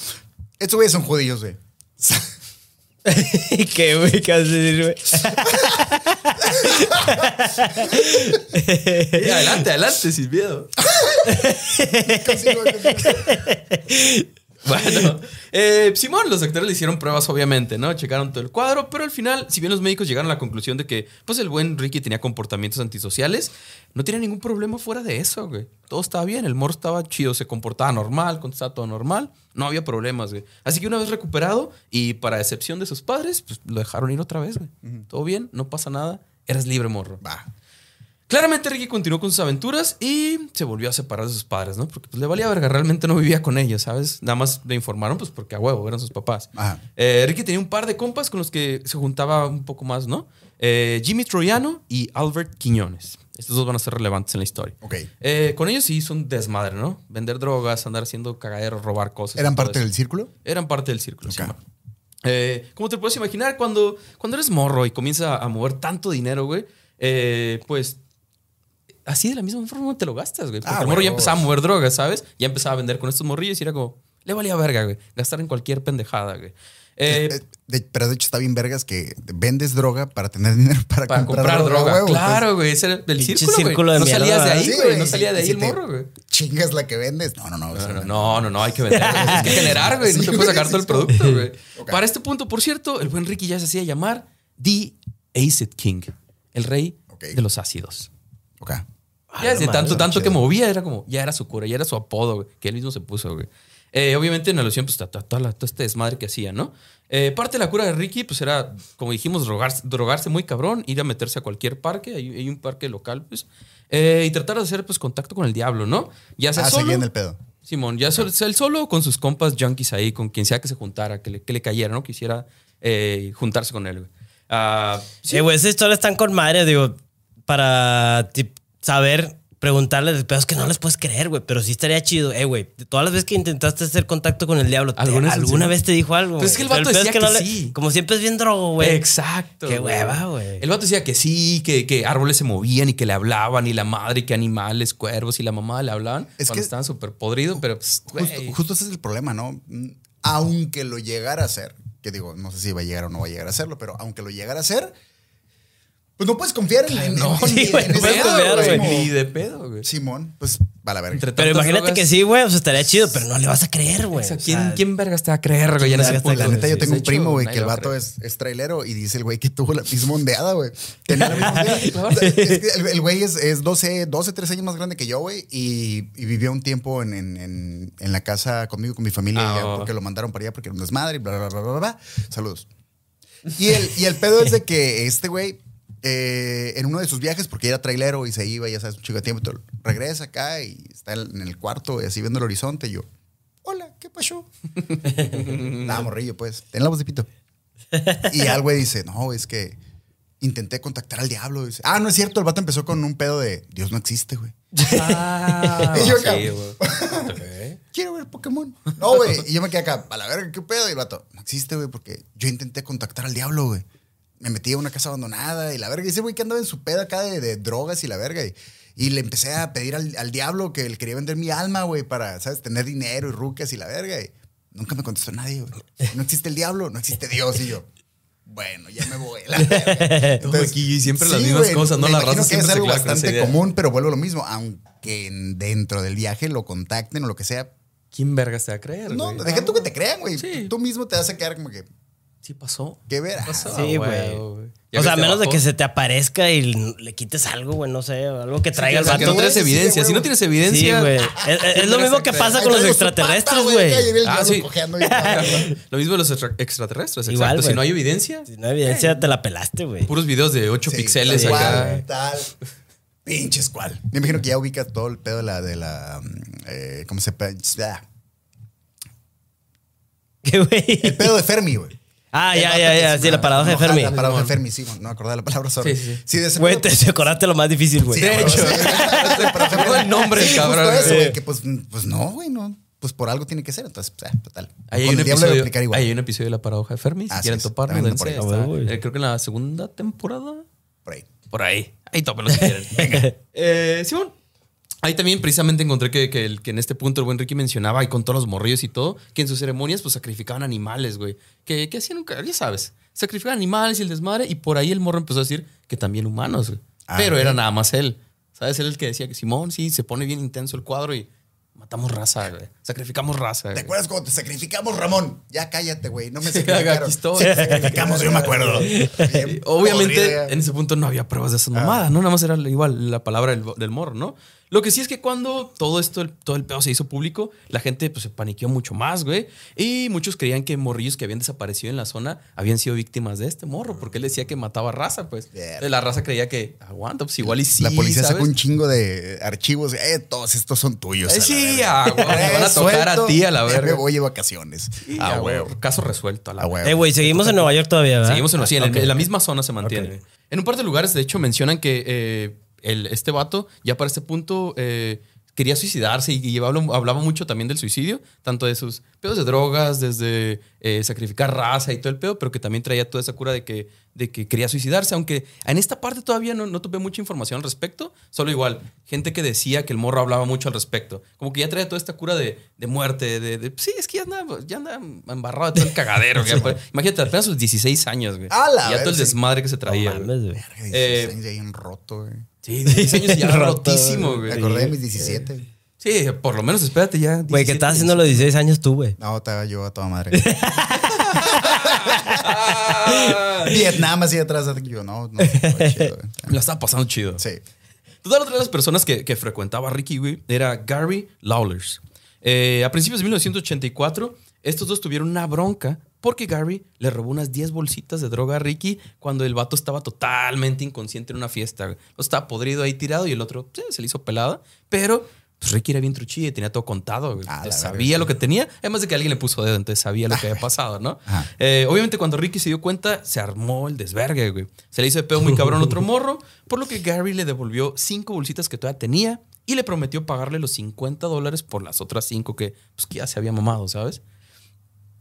estos güeyes son judíos, güey. ¿Qué, güey? ¿Qué vas a decir, güey? Adelante, adelante, sin miedo. Consigo, consigo. Bueno, eh, Simón, los doctores le hicieron pruebas, obviamente, ¿no? Checaron todo el cuadro, pero al final, si bien los médicos llegaron a la conclusión de que, pues, el buen Ricky tenía comportamientos antisociales, no tenía ningún problema fuera de eso, güey. Todo estaba bien, el morro estaba chido, se comportaba normal, contestaba todo normal, no había problemas, güey. Así que una vez recuperado, y para excepción de sus padres, pues lo dejaron ir otra vez, güey. Todo bien, no pasa nada, eres libre, morro. Va. Claramente Ricky continuó con sus aventuras y se volvió a separar de sus padres, ¿no? Porque pues, le valía verga, realmente no vivía con ellos, ¿sabes? Nada más le informaron, pues porque a huevo, eran sus papás. Eh, Ricky tenía un par de compas con los que se juntaba un poco más, ¿no? Eh, Jimmy Troyano y Albert Quiñones. Estos dos van a ser relevantes en la historia. Ok. Eh, con ellos sí hizo un desmadre, ¿no? Vender drogas, andar haciendo cagaderos, robar cosas. ¿Eran parte eso. del círculo? Eran parte del círculo, sí. Eh, como te puedes imaginar, cuando, cuando eres morro y comienzas a mover tanto dinero, güey, eh, pues así de la misma forma te lo gastas, güey. Porque Ah, el morro ya empezaba a mover drogas, ¿sabes? Ya empezaba a vender con estos morrillos y era como, le valía verga, güey. Gastar en cualquier pendejada, güey. Eh, Eh, de- pero de hecho está bien vergas que vendes droga para tener dinero para, para comprar, droga. claro, güey. Ese era el círculo, círculo de No mierda, salías de ahí, güey. No salía de ahí si el morro, güey. Chingas la que vendes. No, no, no. No, no. no, no, no, hay que vender. Tienes que generar, güey. No te puedes sacar todo el producto, güey. Para este punto, por cierto, el buen Ricky ya se hacía llamar The Acid King, el rey de los ácidos. Ok. Ah, ya desde tanto, tanto que movía, era como, ya era su cura, ya era su apodo, güey, que él mismo se puso, güey. Eh, obviamente en alusión, pues, a to- toda la- todo este desmadre que hacía, ¿no? Eh, parte de la cura de Ricky, pues, era, como dijimos, drogarse, drogarse muy cabrón, ir a meterse a cualquier parque, hay, hay un parque local, pues, eh, y tratar de hacer, pues, contacto con el diablo, ¿no? Ya sea Ah, solo, en el pedo. Simón, ya sol- él solo con sus compas junkies ahí, con quien sea que se juntara, que le, que le cayera, ¿no? Quisiera eh, juntarse con él, güey. Ah, sí, Sí, güey, esas historias están con madre, digo, para saber, preguntarles de pedos que no les puedes creer, güey, pero sí estaría chido. Eh, güey, todas las veces que intentaste hacer contacto con el diablo, te- ¿Alguna ¿alguna, vez te dijo algo? Pues es que el vato Pero decía que no le- sí. Como siempre es bien drogo, güey. Exacto. Qué hueva, güey. El vato decía que sí, que, que árboles se movían y que le hablaban, y la madre, y que animales, cuervos, y la mamá le hablaban. Es cuando que- estaban súper podridos, pero pues, Justo, güey. justo ese es el problema, ¿no? Mm, Aunque lo llegara a hacer, que digo, no sé si va a llegar o no va a llegar a hacerlo, pero aunque lo llegara a hacer, pues no puedes confiar en, en- No, en- güey, en no ese puedes pedo, confiar, güey. güey. Como, Ni de pedo, güey. Simón, pues va a la verga. Entre Pero tantas imagínate drogas- que sí, güey, o sea, estaría chido, pero no le vas a creer, güey. O sea, O ¿quién, sea, quién vergas te va a creer, güey? En ese vergas te va a punto, La neta, yo tengo De un hecho, primo, güey, nadie que el lo vato es, es trailero y dice el güey que tuvo la misma ondeada, güey. Tenía la misma ondeada. Es que el, el güey es, es 12, 12, 13 años más grande que yo, güey, y, y vivió un tiempo en, en, en, en la casa conmigo, con mi familia, Ah, ya, oh. porque lo mandaron para allá porque era un desmadre y bla, bla, bla, bla, bla, bla. Saludos. Y el, y el pedo es de que este güey, eh, en uno de sus viajes, porque era trailero y se iba, ya sabes, un chico de tiempo, todo, regresa acá y está en el cuarto, y así viendo el horizonte, y yo, hola, ¿qué pasó? Nada, morrillo, pues, ten la voz de pito. Y al güey dice, no, es que intenté contactar al diablo. Dice, ah, no es cierto, el vato empezó con un pedo de, Dios no existe, güey. Ah, Y yo sí, acá. güey. Quiero ver Pokémon. No, güey. Y yo me quedé acá, a la verga, ¿qué pedo? Y el vato, no existe, güey, porque yo intenté contactar al diablo, güey. Me metí a una casa abandonada y la verga. Y ese güey que andaba en su pedo acá de, de drogas y la verga. Y, y le empecé a pedir al, al diablo que él quería vender mi alma, güey, para, ¿sabes? Tener dinero y rucas y la verga. Y nunca me contestó nadie, güey. No existe el diablo, no existe Dios. Y yo, bueno, ya me voy. La verga. Todo aquí y siempre las mismas cosas, ¿no? me La raza que es se algo bastante común, pero vuelvo a lo mismo. Aunque en- dentro del viaje lo contacten o lo que sea. ¿Quién vergas te va a creer? No, güey? deja tú que te crean, güey. Sí. Tú mismo te vas a quedar como que, Sí pasó. ¿qué ver? Pasó. Sí, Ah, güey. güey. Ya O sea, a menos de que se te aparezca y le quites algo, güey, no sé, algo que traiga el vato. no tienes sí, evidencia. si no tienes Sí, evidencia. güey. Es, lo mismo que pasa con los extraterrestres, güey. Ah, sí. Ah, Lo mismo de los extra- extraterrestres. Igual, exacto. Si no hay evidencia, Si no hay evidencia, te la pelaste, güey. puros videos de 8 píxeles acá. tal. Pinches cual. Me imagino que ya ubicas todo el pedo de la, de la mm, eh, ¿cómo se ah, ¿Qué, güey? El pedo de Fermi, güey. Ah, ya, ya, ya. Sí, la paradoja de Fermi. La paradoja de Fermi, sí, no me acordaba la palabra sorry. Sí, sí, sí. De ese Güey, te, te acordaste lo más difícil, güey. Sí, De hecho. el nombre, cabrón. eso, güey, que pues, pues no, güey, no. Pues por algo tiene que ser, entonces, pues, ah, total. Ahí hay, un episodio, aplicar igual. ahí hay un episodio de la paradoja de Fermi. Si Así quieren también dense. Ah, eh, creo que en la segunda temporada. Por ahí. Por ahí. Ahí tópenlo si quieren. eh, Simón. Ahí también precisamente encontré que, que, el- que en este punto el buen Ricky mencionaba, y con todos los morrillos y todo, que en sus ceremonias pues sacrificaban animales, güey. Que, que hacían un... Ya sabes, sacrificaban animales y el desmadre, y por ahí el morro empezó a decir que también humanos, güey. Ah, Pero era nada más él. ¿Sabes? Él el que decía que Simón, sí, se pone bien intenso el cuadro y matamos raza, güey. Sacrificamos raza, ¿Te güey. acuerdas cuando te sacrificamos, Ramón? Ya cállate, güey. No me sacrificaron. Sí, sacrificamos, yo me acuerdo. Bien Obviamente, en ese punto no había pruebas de esas mamadas, ¿no? Nada más era igual la palabra del, del morro, ¿no? Lo que sí es que cuando todo esto, el- todo el pedo se hizo público, la gente pues, se paniqueó mucho más, güey. Y muchos creían que morrillos que habían desaparecido en la zona habían sido víctimas de este morro, porque él decía que mataba raza, pues. Verga. La raza creía que, aguanta, pues igual y sí. La policía sacó un chingo de archivos. Eh, todos estos son tuyos. Eh, a la sí, verga. ah, güey, van a tocar a ti a la verga. Me voy de vacaciones. Sí, ah, a huevo. huevo. Caso resuelto a la A huevo. Eh, güey, seguimos en Nueva York todavía, ¿verdad? Seguimos en, sí, en el- Ok. en la misma zona se mantiene. En un par de lugares, de hecho, mencionan que eh, el, este vato, ya para este punto, eh, quería suicidarse y, y hablaba, hablaba mucho también del suicidio, tanto de sus pedos de drogas, desde eh, sacrificar raza y todo el pedo, pero que también traía toda esa cura de que, de que quería suicidarse, aunque en esta parte todavía no, no tuve mucha información al respecto, solo igual, gente que decía que el morro hablaba mucho al respecto, como que ya traía toda esta cura de, de muerte, de, de- sí, es que ya anda, ya anda embarrado de todo el cagadero. ya, pues. Imagínate, apenas sus 16 años, güey. A la Y ya todo el sí. desmadre que se traía. No güey. mames, güey. Verga, 16 Eh, años ahí en roto, güey. Sí, 16 años y ya rotísimo, Me güey. acordé de mis 17. Sí, por lo menos espérate ya. Güey, ¿qué 17, estás haciendo los 16 años tú, güey? No, estaba yo a toda madre. Vietnam así atrás. Yo, no, no. chido, güey. La estaba pasando chido. Sí. De las personas que, que frecuentaba a Ricky, güey, era Gary Lawlers. Eh, a principios de 1984, estos dos tuvieron una bronca porque Gary le robó unas 10 bolsitas de droga a Ricky cuando el vato estaba totalmente inconsciente en una fiesta. O estaba podrido ahí tirado y el otro sí, se le hizo pelada. Pero pues, Ricky era bien truchilla y tenía todo contado. Ah, sabía lo que tenía. Además de que alguien le puso dedo, entonces sabía lo que había pasado, ¿no? Eh, obviamente, cuando Ricky se dio cuenta, se armó el desvergue, güey. Se le hizo de pedo muy cabrón otro morro, por lo que Gary le devolvió cinco bolsitas que todavía tenía y le prometió pagarle los 50 dólares por las otras cinco que, pues, que ya se había mamado, ¿sabes?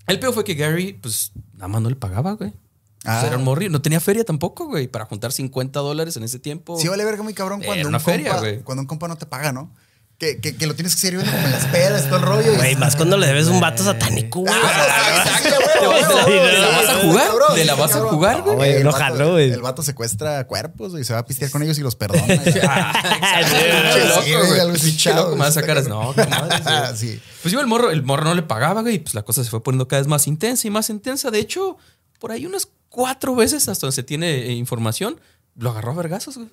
El peor fue que Gary, pues, nada más no le pagaba, güey. Pues, Ah. era un morri. No tenía feria tampoco, güey, para juntar 50 dólares en ese tiempo. Sí, vale verga muy cabrón cuando, una un feria, compa, güey. cuando un compa no te paga, ¿no? Que, que, que lo tienes que seguir viendo como en las pedas, todo el rollo. y- Güey, más cuando le debes un vato satánico, güey. Ah, sí, sí, ¿Te güey, vas- güey, te güey, la güey, vas a güey, jugar? ¿Te la vas a jugar, güey? Güey, no vato- jalo, güey. El vato secuestra cuerpos y se va a pistear con ellos y los perdona. Ah, exacto. Loco, güey, güey. está sacar. No, güey. Ah, sí. Pues yo, el morro, el morro no le pagaba, güey, y pues la cosa se fue poniendo cada vez más intensa y más intensa. De hecho, por ahí unas cuatro veces hasta donde se tiene eh, información, lo agarró a vergazos, güey.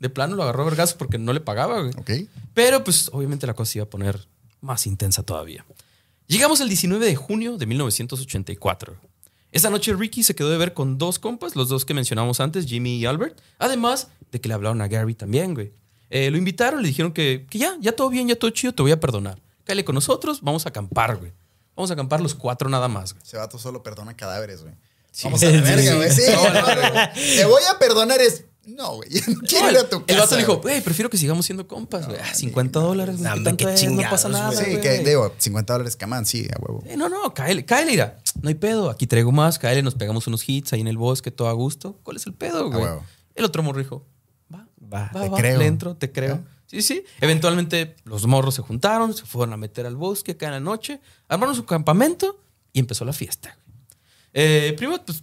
De plano lo agarró a vergazos porque no le pagaba, güey. Pero pues obviamente la cosa se iba a poner más intensa todavía. Llegamos el 19 de junio de 1984. Esa noche Ricky se quedó de ver con dos compas, los dos que mencionamos antes, Jimmy y Albert. Además de que le hablaron a Gary también, güey. Eh, lo invitaron, le dijeron que, que ya, ya todo bien, ya todo chido, te voy a perdonar. Cállate con nosotros, vamos a acampar, güey. Vamos a acampar los cuatro nada más, güey. Ese vato solo perdona cadáveres, güey. Sí. Vamos a la verga, güey. Sí, No, no, no, no. Te voy a perdonar es. No, güey. No No, quiero el, ir a tu casa. el vato le dijo, güey. prefiero que sigamos siendo compas, güey. Ah, 50 dólares, güey. No, ¿qué hombre, tanto qué es? No pasa nada, güey. Sí, que digo, 50 dólares camán, sí, a huevo. Eh, no, no, cáele, cáele, mira. No hay pedo. Aquí traigo más, cáele, nos pegamos unos hits ahí en el bosque, todo a gusto. ¿Cuál es el pedo, güey? huevo. El otro morro dijo, va, Va, va, te va, creo. le entro, te creo. ¿Eh? Sí, sí. Eventualmente los morros se juntaron, se fueron a meter al bosque acá en la noche, armaron su campamento y empezó la fiesta. Eh, primero, pues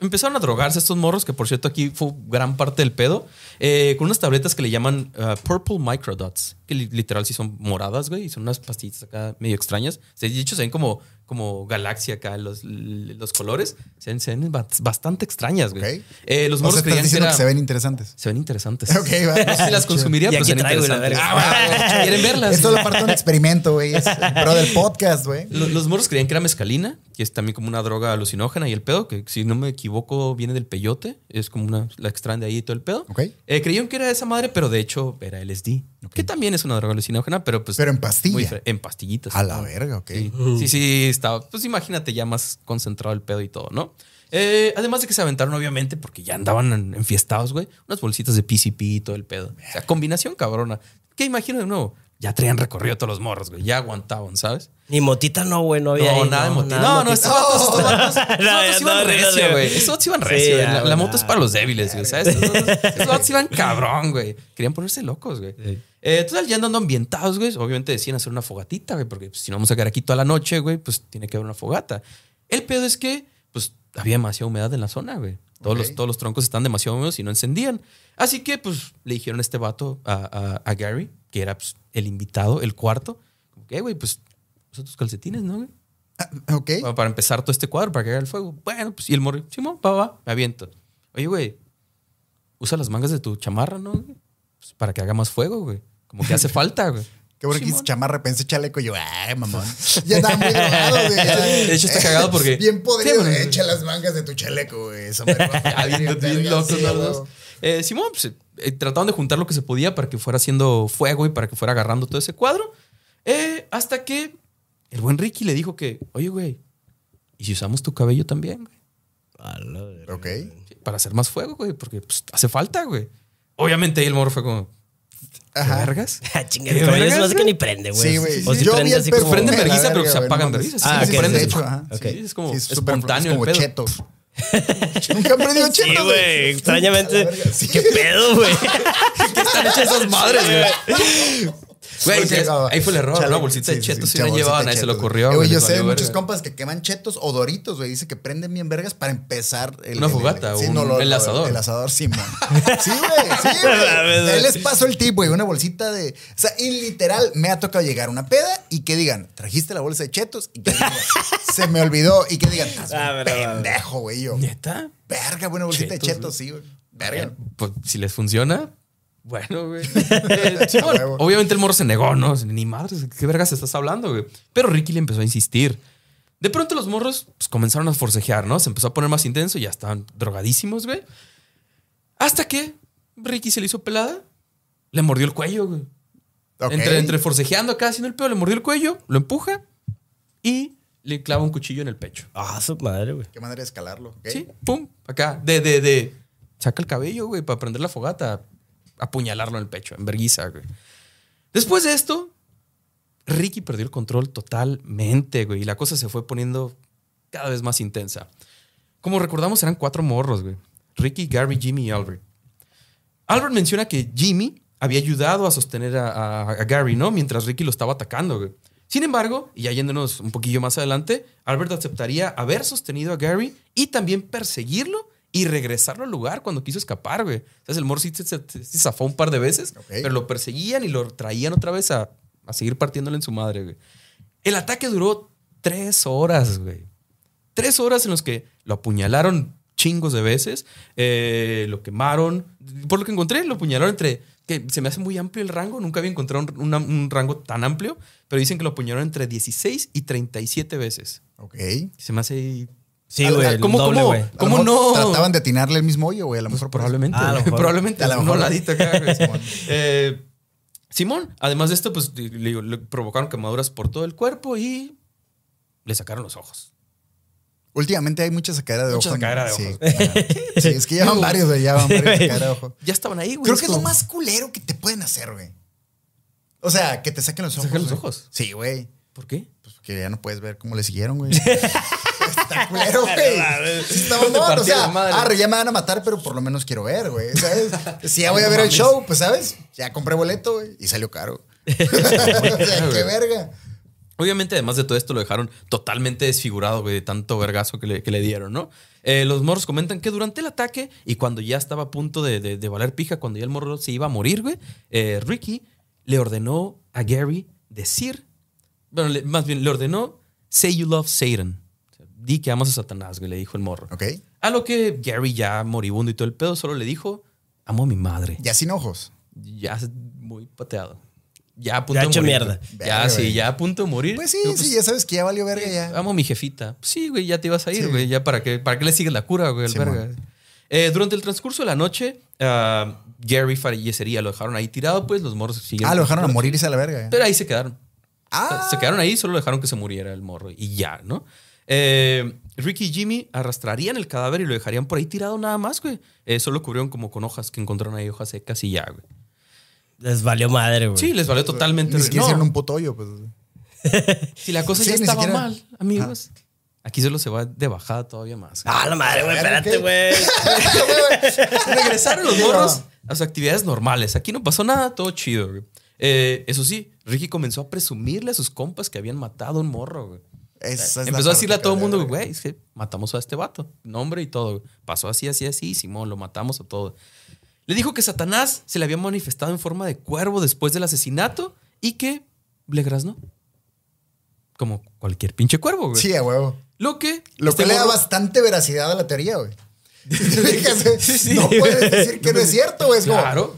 empezaron a drogarse estos morros, que por cierto aquí fue gran parte del pedo, eh, con unas tabletas que le llaman uh, Purple Microdots, que li- literal sí son moradas, güey, y son unas pastillitas acá medio extrañas. De hecho, se ven como, como galaxia acá los, los colores. Se ven, se ven ba- bastante extrañas, güey. Eh, los O morros sea, estás creían que, diciendo era- que se ven interesantes. se ven interesantes. Ok, va. No sé si las consumiría, Y pero se ven interesantes. Ah, güey, ¿Quieren verlas? Esto es la parte de un experimento, güey. Es el pro del podcast, güey. Lo- Los morros creían que era mezcalina, que es también como una droga alucinógena, y el pedo, que si no me equivoco viene del peyote, es como una, la extraen de ahí y todo el pedo. Ok. Eh, creían que era esa madre, pero de hecho era LSD, que también es una droga alucinógena, pero pues... Pero en pastilla. muy difer- en pastillitas. A la verga, ok. Sí, sí, sí, estaba. Pues imagínate ya más concentrado el pedo y todo, ¿no? Eh, además de que se aventaron, obviamente, porque ya andaban en- enfiestados, güey, unas bolsitas de PCP y todo el pedo. O sea, combinación cabrona. ¿Qué imagino de nuevo? Ya traían recorrido todos los morros, güey. Ya aguantaban, ¿sabes? Ni motita no, güey, no había No, ahí, nada de motivo. nada No, no, motita. estos vatos, iban recio, güey. Estos vatos iban recio. La, moto es para los débiles, güey. ¿Sabes? Estos vatos- estos vatos iban cabrón, güey. Querían ponerse locos, güey. Sí. Eh, total, ya andando ambientados, güey. Obviamente decían hacer una fogatita, güey. Porque pues, si no vamos a quedar aquí toda la noche, güey, pues tiene que haber una fogata. El pedo es que, pues, había demasiada humedad en la zona, güey. Todos, los, todos los troncos están demasiado húmedos y no encendían. Así que, pues, le dijeron a este vato, a, a- a Gary, que era pues, el invitado, el cuarto, como que, "Eh, güey, pues, usa tus calcetines, ¿no, güey? Ah, Ok. Para- Para empezar todo este cuadro, para que haga el fuego. Bueno, pues, y el morro, Simón, va, va, me aviento. Oye, güey, usa las mangas de tu chamarra, ¿no? güey? Pues, para que haga más fuego, güey. Como que hace falta, güey. Qué bueno que Simón. chamarra, pensé chaleco y yo, ay, mamón. Ya estaba muy drogado, güey. De hecho, está cagado porque- Bien podrido, Sí, bueno. güey. Echa las mangas de tu chaleco, güey. Eso me bien, bien los dos. Eh, Simón, pues, eh, trataban de juntar lo que se podía para que fuera haciendo fuego y para que fuera agarrando todo ese cuadro. Eh, hasta que el buen Ricky le dijo que, oye, güey, ¿y si usamos tu cabello también, güey? Ok. Sí, Para hacer más fuego, güey, porque pues, hace falta, güey. Obviamente ahí el morro fue como, ¿qué Ajá. vergas? Ah, ¿Qué el vergas, se me hace que ni prende, güey. Sí, güey. O si Yo prende el así como... Prende vergüenza, pero se güey, apaga en no vergüenza. Ah, ok, prende. de hecho, ajá. Es como espontáneo como el pedo. chetos. Nunca han prendido chetos. Sí, güey, extrañamente. ¿Qué pedo, güey? ¿Qué están hechas esas madres, güey? Güey, sí, ahí fue el error. chale, Una bolsita de sí, sí, chetos sí, bolsita llevaban, ahí se le ocurrió. güey. Yo sé de muchos compas que queman chetos o doritos, güey. Dice que prenden bien vergas para empezar el, Una el- fogata sí, no, un- el asador. El asador, Simón. Sí, güey. Sí, güey. Ahí les paso el tip, güey. Una bolsita de. O sea, y literal, me ha tocado llegar a una peda y que digan, trajiste la bolsa de chetos y que digan, se me olvidó. Y que digan, Ah, pendejo, güey. Yo, ¿Neta? verga, buena bolsita Chetos, de chetos, sí, güey. Verga. Eh, Pues si les funciona, bueno, güey. Eh, obviamente el morro se negó, ¿no? Ni madre, ¿qué vergas estás hablando, güey? Pero Ricky le empezó a insistir. De pronto los morros pues, comenzaron a forcejear, ¿no? Se empezó a poner más intenso y ya estaban drogadísimos, güey. Hasta que Ricky se le hizo pelada, le mordió el cuello, güey. Entre, entre forcejeando acá, haciendo el pedo, le mordió el cuello, lo empuja y le clava un cuchillo en el pecho. Ah, su madre, güey. Qué manera de escalarlo. Sí, pum, acá. De, de, de. Saca el cabello, güey, para prender la fogata. Apuñalarlo en el pecho, en verguiza, güey. Después de esto, Ricky perdió el control totalmente, güey. Y la cosa se fue poniendo cada vez más intensa. Como recordamos, eran cuatro morros, güey. Ricky, Gary, Jimmy y Albert. Albert menciona que Jimmy había ayudado a sostener a, a- Gary, ¿no? Mientras Ricky lo estaba atacando, güey. Sin embargo, y ya yéndonos un poquillo más adelante, Albert aceptaría haber sostenido a Gary y también perseguirlo y regresarlo al lugar cuando quiso escapar, güey. Entonces el morro sí se, se- se zafó un par de veces, pero lo perseguían y lo traían otra vez a, a seguir partiéndole en su madre, güey. El ataque duró tres horas, güey. Tres horas en los que lo apuñalaron chingos de veces, eh, lo quemaron. Por lo que encontré, lo apuñalaron entre. que se me hace muy amplio el rango. Nunca había encontrado un, una- un rango tan amplio, pero dicen que lo apuñalaron entre 16 y 37 veces. Ok. Se me hace. Sí, Al- güey. ¿cómo- doble, cómo? ¿Cómo mejor no? Trataban de atinarle el mismo hoyo, güey. A lo Pues mejor por eso. probablemente. Ah, a lo mejor. probablemente. A lo mejor. acá. Simón. Eh, Simón, además de esto, pues le, le provocaron quemaduras por todo el cuerpo y le sacaron los ojos. Últimamente hay mucha sacadera de Mucha ojo. sacadera de sí. ojos. Sí, es que ya van varios, güey. Ya van varios sacadera de ojo. Ya estaban ahí, güey. Creo que es lo más culero que te pueden hacer, güey. O sea, que te saquen los ojos. ¿Saquen los ojos? Sí, güey. ¿Por qué? Pues que ya no puedes ver cómo le siguieron, güey. Está culero, güey. Está mamón, O sea, madre. arre, ya me van a matar, pero por lo menos quiero ver, güey. ¿Sabes? Si ya voy a ver el show, pues, ¿sabes? Ya compré boleto, güey. Y salió caro. o sea, qué verga. Obviamente, además de todo esto, lo dejaron totalmente desfigurado, güey, de tanto vergazo que le, que le dieron, ¿no? Eh, los morros comentan que durante el ataque y cuando ya estaba a punto de, de- de valer pija, cuando ya el morro se iba a morir, güey, eh, Ricky le ordenó a Gary decir, bueno, le- más bien le ordenó, say you love Satan. Di que amas a Satanás, güey, le dijo el morro. Ok. A lo que Gary, ya moribundo y todo el pedo, solo le dijo, amo a mi madre. Ya sin ojos. Ya muy pateado. Ya a punto Ya de hecho morir. mierda. Verga, Ya, sí, güey. ya a punto de morir. Pues sí, sí, ya sabes que ya valió verga ya. Amo a mi jefita. Sí, güey, ya te ibas a ir, Sí. güey. Ya para qué, para qué le sigues la cura, güey, el Simón. verga. Eh, durante el transcurso de la noche, ah, Gary fallecería. Lo dejaron ahí tirado, pues los morros siguieron. Ah, lo dejaron a morirse a la verga. Pero ahí se quedaron. Ah. Se quedaron ahí, solo dejaron que se muriera el morro y ya, ¿no? Eh, Ricky y Jimmy arrastrarían el cadáver y lo dejarían por ahí tirado nada más, güey. Eh, solo cubrieron como con hojas que encontraron ahí, hojas secas y ya, güey. Les valió madre, güey. Sí, les valió totalmente. Ni siquiera No, hicieron un puto hoyo, pues. Si la cosa Sí, ya estaba siquiera- mal, amigos. Aquí solo se va de bajada todavía más. Ah, la madre, güey. Espérate, güey. Regresaron los morros a sus actividades normales. Aquí no pasó nada, todo chido, güey. Eh, eso sí, Ricky comenzó a presumirle a sus compas que habían matado a un morro, güey. Esa es la Empezó a decirle a todo el mundo, güey, es que matamos a este vato. Nombre y todo. Pasó así, así, así. Simón, lo matamos a todo. Le dijo que Satanás se le había manifestado en forma de cuervo después del asesinato y que le graznó. Como cualquier pinche cuervo, güey. Sí, a huevo. Lo que. Lo este que le da bastante veracidad a la teoría, güey. Sí, sí. No puedes decir que no es cierto, güey. Como, Claro.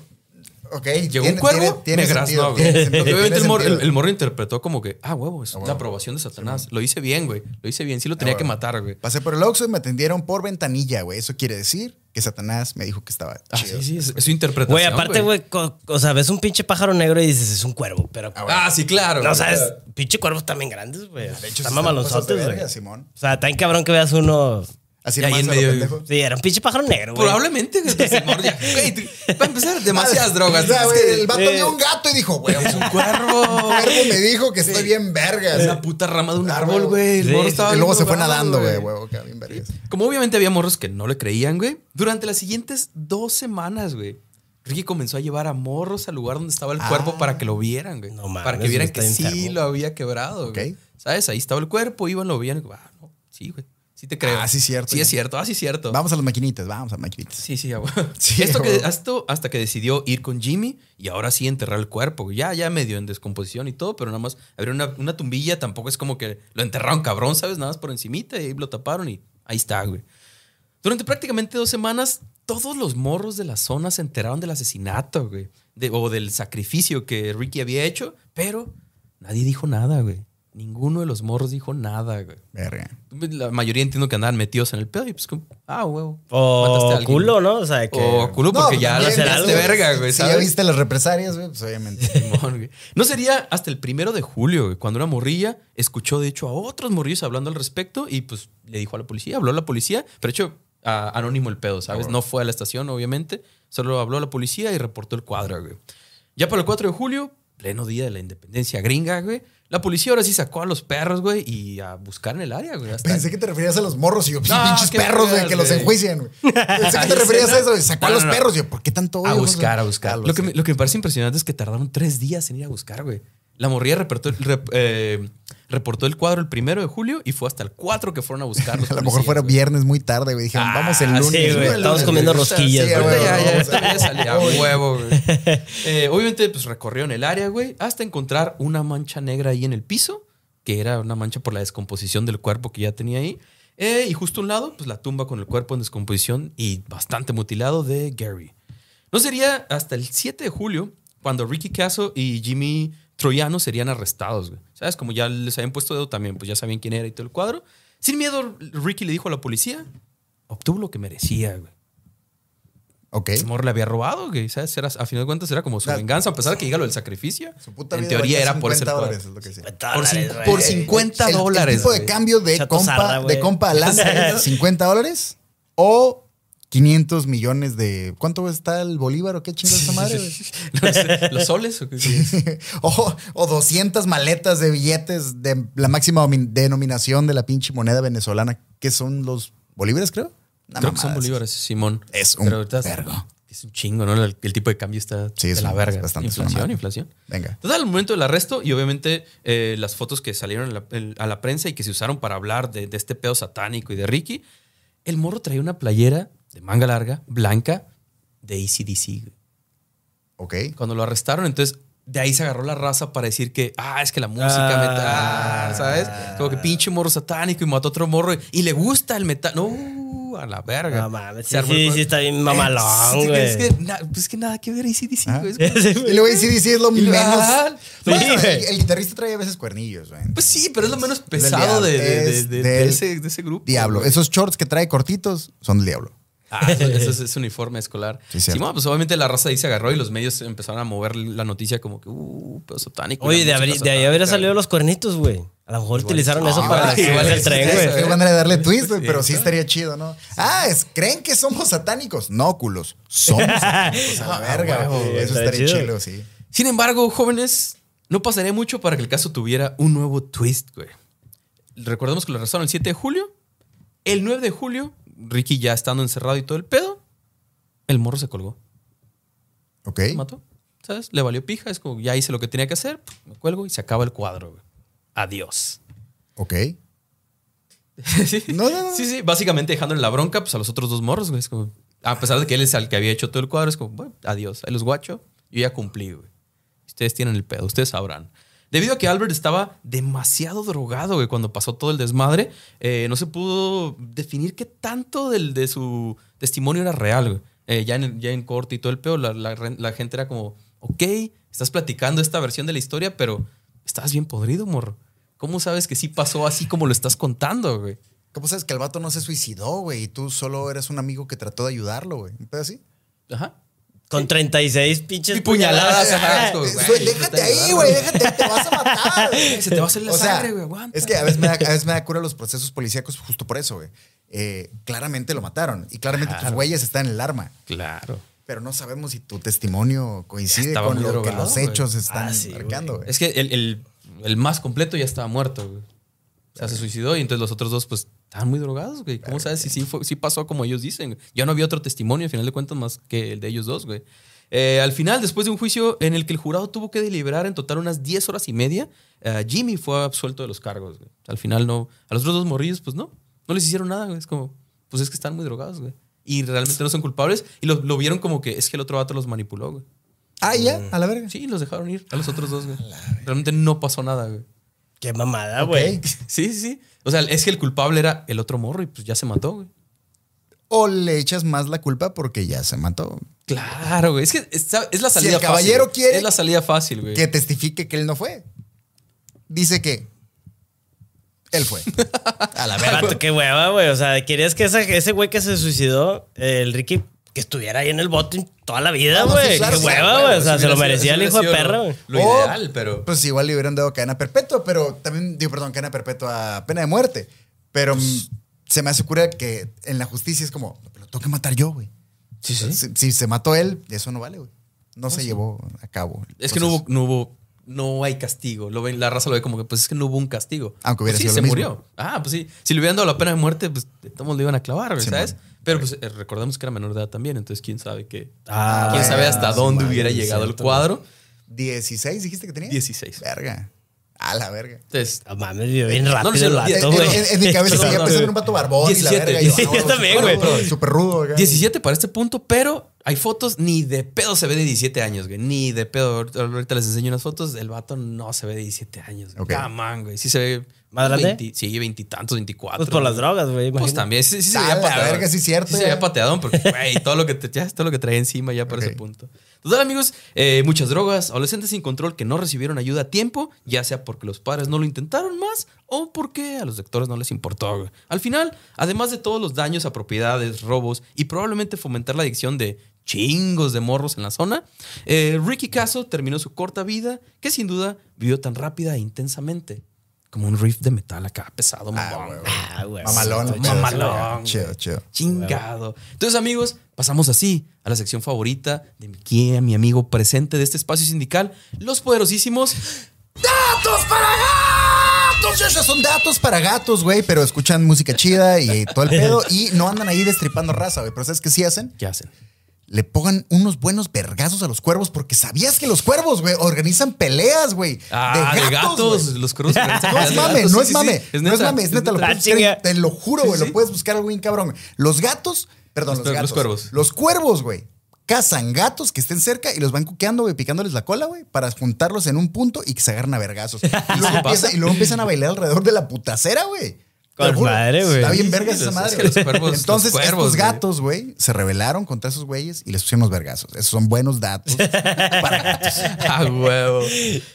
Ok. Llegó tiene- un cuervo, tiene- tiene me sentido, graznó, güey. sentido, obviamente el morro, el, sentido. el morro interpretó como que, ah, huevo, es huevo. la aprobación de Satanás. Lo hice bien, güey. Lo hice bien. Sí lo Ah, tenía que huevo. matar, güey. Pasé por el Oxxo y me atendieron por ventanilla, güey. Eso quiere decir que Satanás me dijo que estaba Ah, chido. sí, sí, es, es su interpretación. Güey, aparte, güey, o sea, ves un pinche pájaro negro y dices, es un cuervo, pero. Ah, sí, claro. no, güey. sabes, pinche cuervos también grandes, güey. De hecho, Están mamalonzotes, güey. Simón. O sea, tan cabrón que veas uno. Así Y ahí en medio- pendejo. Sí, era un pinche pájaro negro, güey. Probablemente, Para empezar, demasiadas drogas. O sea, Es güey, que el vato eh, vio un gato y dijo, güey, es un cuervo. cuervo me dijo que estoy bien vergas. Es una puta rama de un Ah, árbol, güey. El Sí, morro sí. estaba Y luego se fue nadando, güey, huevo, que bien vergas. Como obviamente había morros que no le creían, güey. Durante las siguientes dos semanas, güey. Ricky comenzó a llevar a morros al lugar donde estaba el Ah. cuerpo para que lo vieran, güey. No mames, para que vieran que sí lo había quebrado, güey. Ok. ¿Sabes? Ahí estaba el cuerpo, iban, lo veían. y, Ah, no, sí, güey. Sí te creo. Ah, sí, cierto, Sí, ya. es cierto. Ah, sí, cierto. Vamos a las maquinitas, vamos a las maquinitas. Sí, sí, güey. Sí, esto, que, güey. esto hasta que decidió ir con Jimmy y ahora sí enterrar el cuerpo. Ya, ya medio en descomposición y todo, pero nada más abrió una, una tumbilla. Tampoco es como que lo enterraron cabrón, ¿sabes? Nada más por encimita y ahí lo taparon y ahí está, güey. Durante prácticamente dos semanas, todos los morros de la zona se enteraron del asesinato, güey. de- o del sacrificio que Ricky había hecho, pero nadie dijo nada, güey. Ninguno de los morros dijo nada, güey. Verga. La mayoría entiendo que andaban metidos en el pedo y pues como, ah, huevo. mataste a O alguien. culo, ¿no? O sea, que. O culo porque pues ya la también, haces de verga, güey, Si ya viste las represalias, güey, pues obviamente. Simón, güey. No sería hasta el primero de julio, güey, cuando una morrilla escuchó, de hecho, a otros morrillos hablando al respecto y pues le dijo a la policía, habló a la policía, pero de hecho, a- anónimo el pedo, ¿sabes? No fue a la estación, obviamente, solo habló a la policía y reportó el cuadro, güey. Ya para el 4 de julio, pleno día de la independencia gringa, güey, la policía ahora sí sacó a los perros, güey, y a buscar en el área, güey. hasta- Pensé que te referías a los morros y yo, pues, No, pinches perros, güey, que los güey. enjuician, güey. Pensé que te referías a eso, y sacó No, a los perros. Yo, ¿por qué tanto odio? A güey? buscar, a buscar. Lo que, sé. me, lo que me parece impresionante es que tardaron tres días en ir a buscar, güey. La morrilla reportó, rep- eh, reportó el cuadro el primero de julio y fue hasta el 4 que fueron a buscar. los A lo mejor fuera güey. viernes muy tarde, güey. Dijeron, Ah, vamos el sí, lunes. güey, el estamos lunes, comiendo güey. rosquillas, Sí, güey. güey, ya, ya, ya salía huevo, güey. Eh, obviamente, pues recorrieron el área, güey, hasta encontrar una mancha negra ahí en el piso, que era una mancha por la descomposición del cuerpo que ya tenía ahí. Eh, y justo a un lado, pues la tumba con el cuerpo en descomposición y bastante mutilado de Gary. No sería hasta el 7 de julio cuando Ricky Caso y Jimmy Troyano serían arrestados, güey. ¿Sabes? Como ya les habían puesto dedo también, pues ya sabían quién era y todo el cuadro. Sin miedo, Ricky le dijo a la policía, obtuvo lo que merecía, güey. Ok. El morro le había robado, güey. ¿Sabes? Era, a final de cuentas era como su La- venganza, a pesar de que llega lo del sacrificio. Su puta en vida teoría valía era por ese 50 cuadro. dólares, es lo que decía. Por, cin- güey. por Eh, 50 el- dólares. El tipo de güey. cambio de Chato compa, güey. de compa a Lance, 50 dólares o 500 millones de. ¿Cuánto está el bolívar o qué chingados esa madre? ¿Los, los soles? ¿o qué? o, o 200 maletas de billetes de la máxima denominación de la pinche moneda venezolana, que son los bolívares, creo. Una Creo que son bolívares, Simón. Es un vergo. Es un chingo, ¿no? El, el tipo de cambio está Sí, de es la verga. bastante, inflación, inflación. Venga. Entonces, al momento del arresto y obviamente eh, las fotos que salieron la- a la prensa y que se usaron para hablar de, de este pedo satánico y de Ricky, el morro traía una playera de manga larga, blanca, de ACDC. Ok. Cuando lo arrestaron, entonces de ahí se agarró la raza para decir que, ah, es que la música Ah. metal, ¿sabes? Como que pinche morro satánico y mató a otro morro y, y le gusta el metal. No, a la verga. No mames, sí, sí, sí, está bien mamalón, güey. Es que, na- pues que nada que ver ACDC, Ah. güey. Y luego sí, es lo menos. Bueno, sí, el, guitarrista trae a veces cuernillos, güey. Pues sí, pero es lo menos pesado de, de- de- es de- de del ese, de ese grupo. Diablo. güey. Esos shorts que trae cortitos son del diablo. Ah, eso, eso es, es uniforme escolar. Sí, Sí, bueno, pues obviamente la raza ahí se agarró y los medios empezaron a mover la noticia como que, uh, pedo satánico. Oye, de, música abri- de ahí habrían salido los cuernitos, güey. A lo mejor utilizaron eso para güey, el tren, sí, güey. sí, Qué manera de darle twist, güey, pero sí estaría chido, ¿no? Ah, es, ¿creen que somos satánicos? No, culos. Somos satánicos. A la Ah, verga, güey. Eso estaría chido. chido, sí. Sin embargo, jóvenes, no pasaría mucho para que el caso tuviera un nuevo twist, güey. Recordemos que lo arrestaron el 7 de julio. El 9 de julio, Ricky ya estando encerrado y todo el pedo, el morro se colgó. Ok. Se mató. ¿Sabes? Le valió pija. Es como, ya hice lo que tenía que hacer, me cuelgo y se acaba el cuadro, güey. Adiós. Ok. sí. No, no, no. sí, sí. Básicamente dejándole la bronca pues, a los otros dos morros, güey. Es como, a pesar de que él es el que había hecho todo el cuadro, es como, bueno, adiós. Ahí los guacho. Yo ya cumplí, güey. Ustedes tienen el pedo, ustedes sabrán. Debido a que Albert estaba demasiado drogado, güey, cuando pasó todo el desmadre, eh, no se pudo definir qué tanto del, de su testimonio era real, güey. Eh, ya, en, ya en corte y todo el pedo, la, la gente era como, ok, estás platicando esta versión de la historia, pero estás bien podrido, morro. ¿Cómo sabes que sí pasó así como lo estás contando, güey? ¿Cómo sabes que el vato no se suicidó, güey? Y tú solo eres un amigo que trató de ayudarlo, güey. ¿Un pedo así? Ajá. Con 36 pinches Y puñaladas, ajá, como, Eh, güey, déjate te ahí, güey. Déjate, te vas a matar. Se te va a salir la O sea, sangre, güey, aguanta. Es que a veces me da, a veces me da cura los procesos policíacos justo por eso, güey. Eh, claramente lo mataron. Y claramente tus huellas están en el arma. Claro. Pero no sabemos si tu testimonio coincide Estaba con lo que los güey. hechos están Ah, sí, marcando, güey. Es que el, el- el más completo ya estaba muerto, güey. O sea, se suicidó y entonces los otros dos, pues, estaban muy drogados, güey. ¿Cómo sabes si sí, fue- sí pasó como ellos dicen? Ya no había otro testimonio, al final de cuentas, más que el de ellos dos, güey. Eh, al final, después de un juicio en el que el jurado tuvo que deliberar en total unas 10 horas y media, eh, Jimmy fue absuelto de los cargos, güey. Al final, no. A los otros dos morrillos, pues no. No les hicieron nada, güey. Es como, pues es que están muy drogados, güey. Y realmente no son culpables. Y lo, lo vieron como que es que el otro vato los manipuló, güey. Ah, ya, a la verga. Sí, los dejaron ir a los otros dos, güey. Realmente no pasó nada, güey. Qué mamada, güey. Sí, sí, sí. O sea, es que el culpable era el otro morro y pues ya se mató, güey. O le echas más la culpa porque ya se mató. Claro, güey. Es que está- es la Si salida el caballero fácil. quiere Es la salida fácil, güey. Que testifique que él no fue. Dice que él fue. A la verga. Vato, qué hueva, güey. O sea, querías que esa- ese güey que se suicidó, el Ricky, que estuviera ahí en el bote toda la vida, no, sí, güey. claro, qué sí, hueva, güey. O sea, se lo merecía el hijo de perra, güey. Lo O, ideal, pero. Pues igual le hubieran dado cadena perpetua, pero también, digo, perdón, cadena perpetua, pena de muerte. Pero mm, se me hace cura que en la justicia es como, pero tengo que matar yo, güey. Sí, sí. Si, si se mató él, eso no vale, güey. No se llevó a cabo. Es que no hubo, no hubo, no hay castigo. Lo ven, la raza lo ve como que, pues es que no hubo un castigo. Aunque hubiera Pues sí, sido se lo mismo. murió. Ah, pues sí. Si le hubieran dado la pena de muerte, pues de todos le iban a clavar, Sí, ¿sabes? man. Pero pues eh, recordemos que era menor de edad también, entonces quién sabe qué. Ah, quién sabe hasta dónde man, hubiera llegado el cuadro. 16 dijiste que tenía. 16. Verga. A la verga. Entonces, mames, vivió bien rápido no, En, vato, en- güey. en- en mi cabeza seguía pensando en un vato barbón y la 17, verga. y yo, 17 ah, también, súper güey. Súper rudo. acá. 17 para este punto, pero hay fotos ni de pedo se ve de 17 años, güey. Ni de pedo. Ahorita- les enseño unas fotos. El vato no se ve de 17 años. Come on, güey. Sí se ve. ¿Más grande? 20 sí, veintitantos, 24. Pues por las güey. drogas, güey. Pues también, sí, sí se veía pateadón. verga, sí, cierto, Sí se veía pateadón porque, güey, todo lo que te, ya, todo lo que traía encima ya para ese punto. Total, amigos, eh, muchas drogas, adolescentes sin control que no recibieron ayuda a tiempo, ya sea porque los padres no lo intentaron más o porque a los doctores no les importó. güey. Al final, además de todos los daños a propiedades, robos y probablemente fomentar la adicción de chingos de morros en la zona. Eh, Ricky Caso terminó su corta vida, que sin duda vivió tan rápida e intensamente. Como un riff de metal acá, pesado. Ah, güey. Mamalón. Chido, Mamalón, Chido. Chingado. Entonces, amigos, pasamos así a la sección favorita de mi, guía, mi amigo presente de este espacio sindical, los poderosísimos. ¡Datos para gatos! Ya, ya son datos para gatos, güey, pero escuchan música chida y todo el pedo y no andan ahí destripando raza, güey. Pero ¿sabes qué sí hacen? ¿Qué hacen? Le pongan unos buenos vergazos a los cuervos porque sabías que los cuervos, güey, organizan peleas, güey. Ah, de gatos. güey. los cuervos. No es mame, no es mame. no es mame, es neta, lo Ah, buscar, te lo juro, Sí, güey, sí. lo puedes buscar algo bien cabrón. Los gatos, perdón, Los los, per- los gatos. cuervos. Los cuervos, güey. Cazan gatos que estén cerca y los van cuqueando, güey, picándoles la cola, güey, para juntarlos en un punto y que se agarren a vergazos. Y luego, sí empieza- pasa? y luego empiezan a bailar alrededor de la putacera, güey. Con madre, güey. Está bien vergas sí, esa madre. es que los güey. cuervos- Entonces, los cuervos, estos güey. gatos, güey, se rebelaron contra esos güeyes y les pusieron los vergazos. Esos son buenos datos para gatos. Ah, huevo.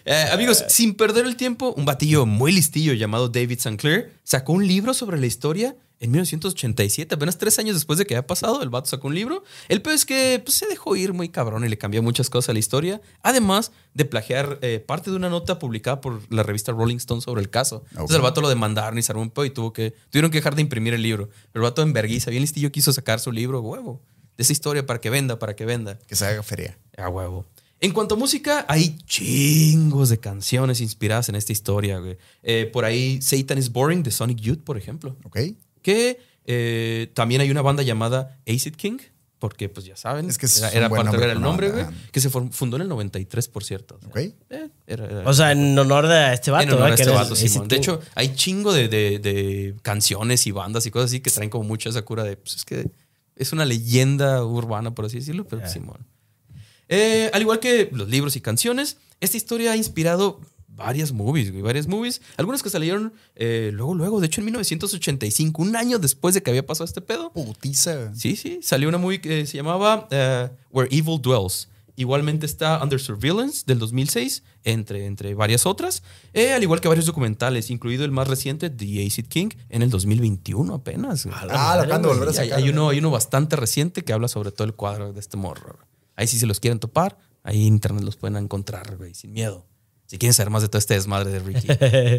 Eh, amigos, sin perder el tiempo, un batillo muy listillo llamado David Sinclair sacó un libro sobre la historia en 1987, apenas tres años después de que había pasado, el vato sacó un libro. El peor es que pues, se dejó ir muy cabrón y le cambió muchas cosas a la historia, además de plagiar eh, parte de una nota publicada por la revista Rolling Stone sobre el caso. Entonces el vato lo demandaron y se armó un pedo y tuvo que, tuvieron que dejar de imprimir el libro. El vato en vergüenza, bien listillo, quiso sacar su libro, huevo, de esa historia para que venda, para que venda. Que se haga feria. A huevo. En cuanto a música, hay chingos de canciones inspiradas en esta historia, güey. Eh, por ahí, Satan is Boring de Sonic Youth, por ejemplo. ¿Ok? Que eh, también hay una banda llamada Acid King, porque pues ya saben, Es que es era, era parte nombre el nombre, güey, que se fundó en el 93, por cierto. O sea, ¿Ok? eh, era- era- O sea, en honor de este vato, en honor a ¿verdad? este vato, Simón. De hecho, hay chingo de, de- de canciones y bandas y cosas así que traen como mucha esa cura de, pues es que es una leyenda urbana, por así decirlo, pero. Simón. Eh, al igual que los libros y canciones, esta historia ha inspirado varias movies, güey, varias movies. Algunas que salieron eh, luego, luego, de hecho en 1985, un año después de que había pasado este pedo. Putiza. Sí, sí, salió una movie que se llamaba eh, Where Evil Dwells. Igualmente está Under Surveillance del 2006, entre, entre varias otras, eh, al igual que varios documentales, incluido el más reciente, The Acid King, en el 2021 apenas. Ah, lo madre, volver a Y hay, hay uno, hay uno bastante reciente que habla sobre todo el cuadro de este morro. Ahí sí se los quieren topar, ahí en internet los pueden encontrar, güey, sin miedo. Si quieren saber más de todo este desmadre de Ricky.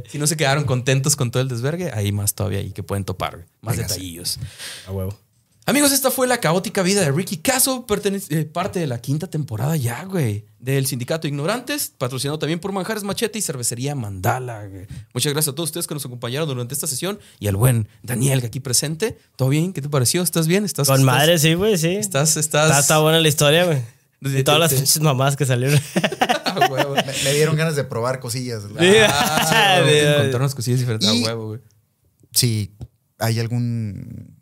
si no se quedaron contentos con todo el desvergue, hay más todavía ahí que pueden topar. Más Véngase. detallillos. A huevo. Amigos, esta fue la caótica vida de Ricky Caso, eh, parte de la quinta temporada ya, güey, del Sindicato Ignorantes, patrocinado también por Manjares Machete y Cervecería Mandala, güey. Muchas gracias a todos ustedes que nos acompañaron durante esta sesión y al buen Daniel que aquí presente. ¿Todo bien? ¿Qué te pareció? ¿Estás bien? ¿Estás Con estás- madre, sí, güey, sí. Estás, estás. Está, está buena la historia, güey. De- todas las pinches mamás que salieron. Ah, huevo. Me, me dieron ganas de probar cosillas. Ah, de encontrar unas cosillas diferentes. Y- A huevo, güey. Si hay algún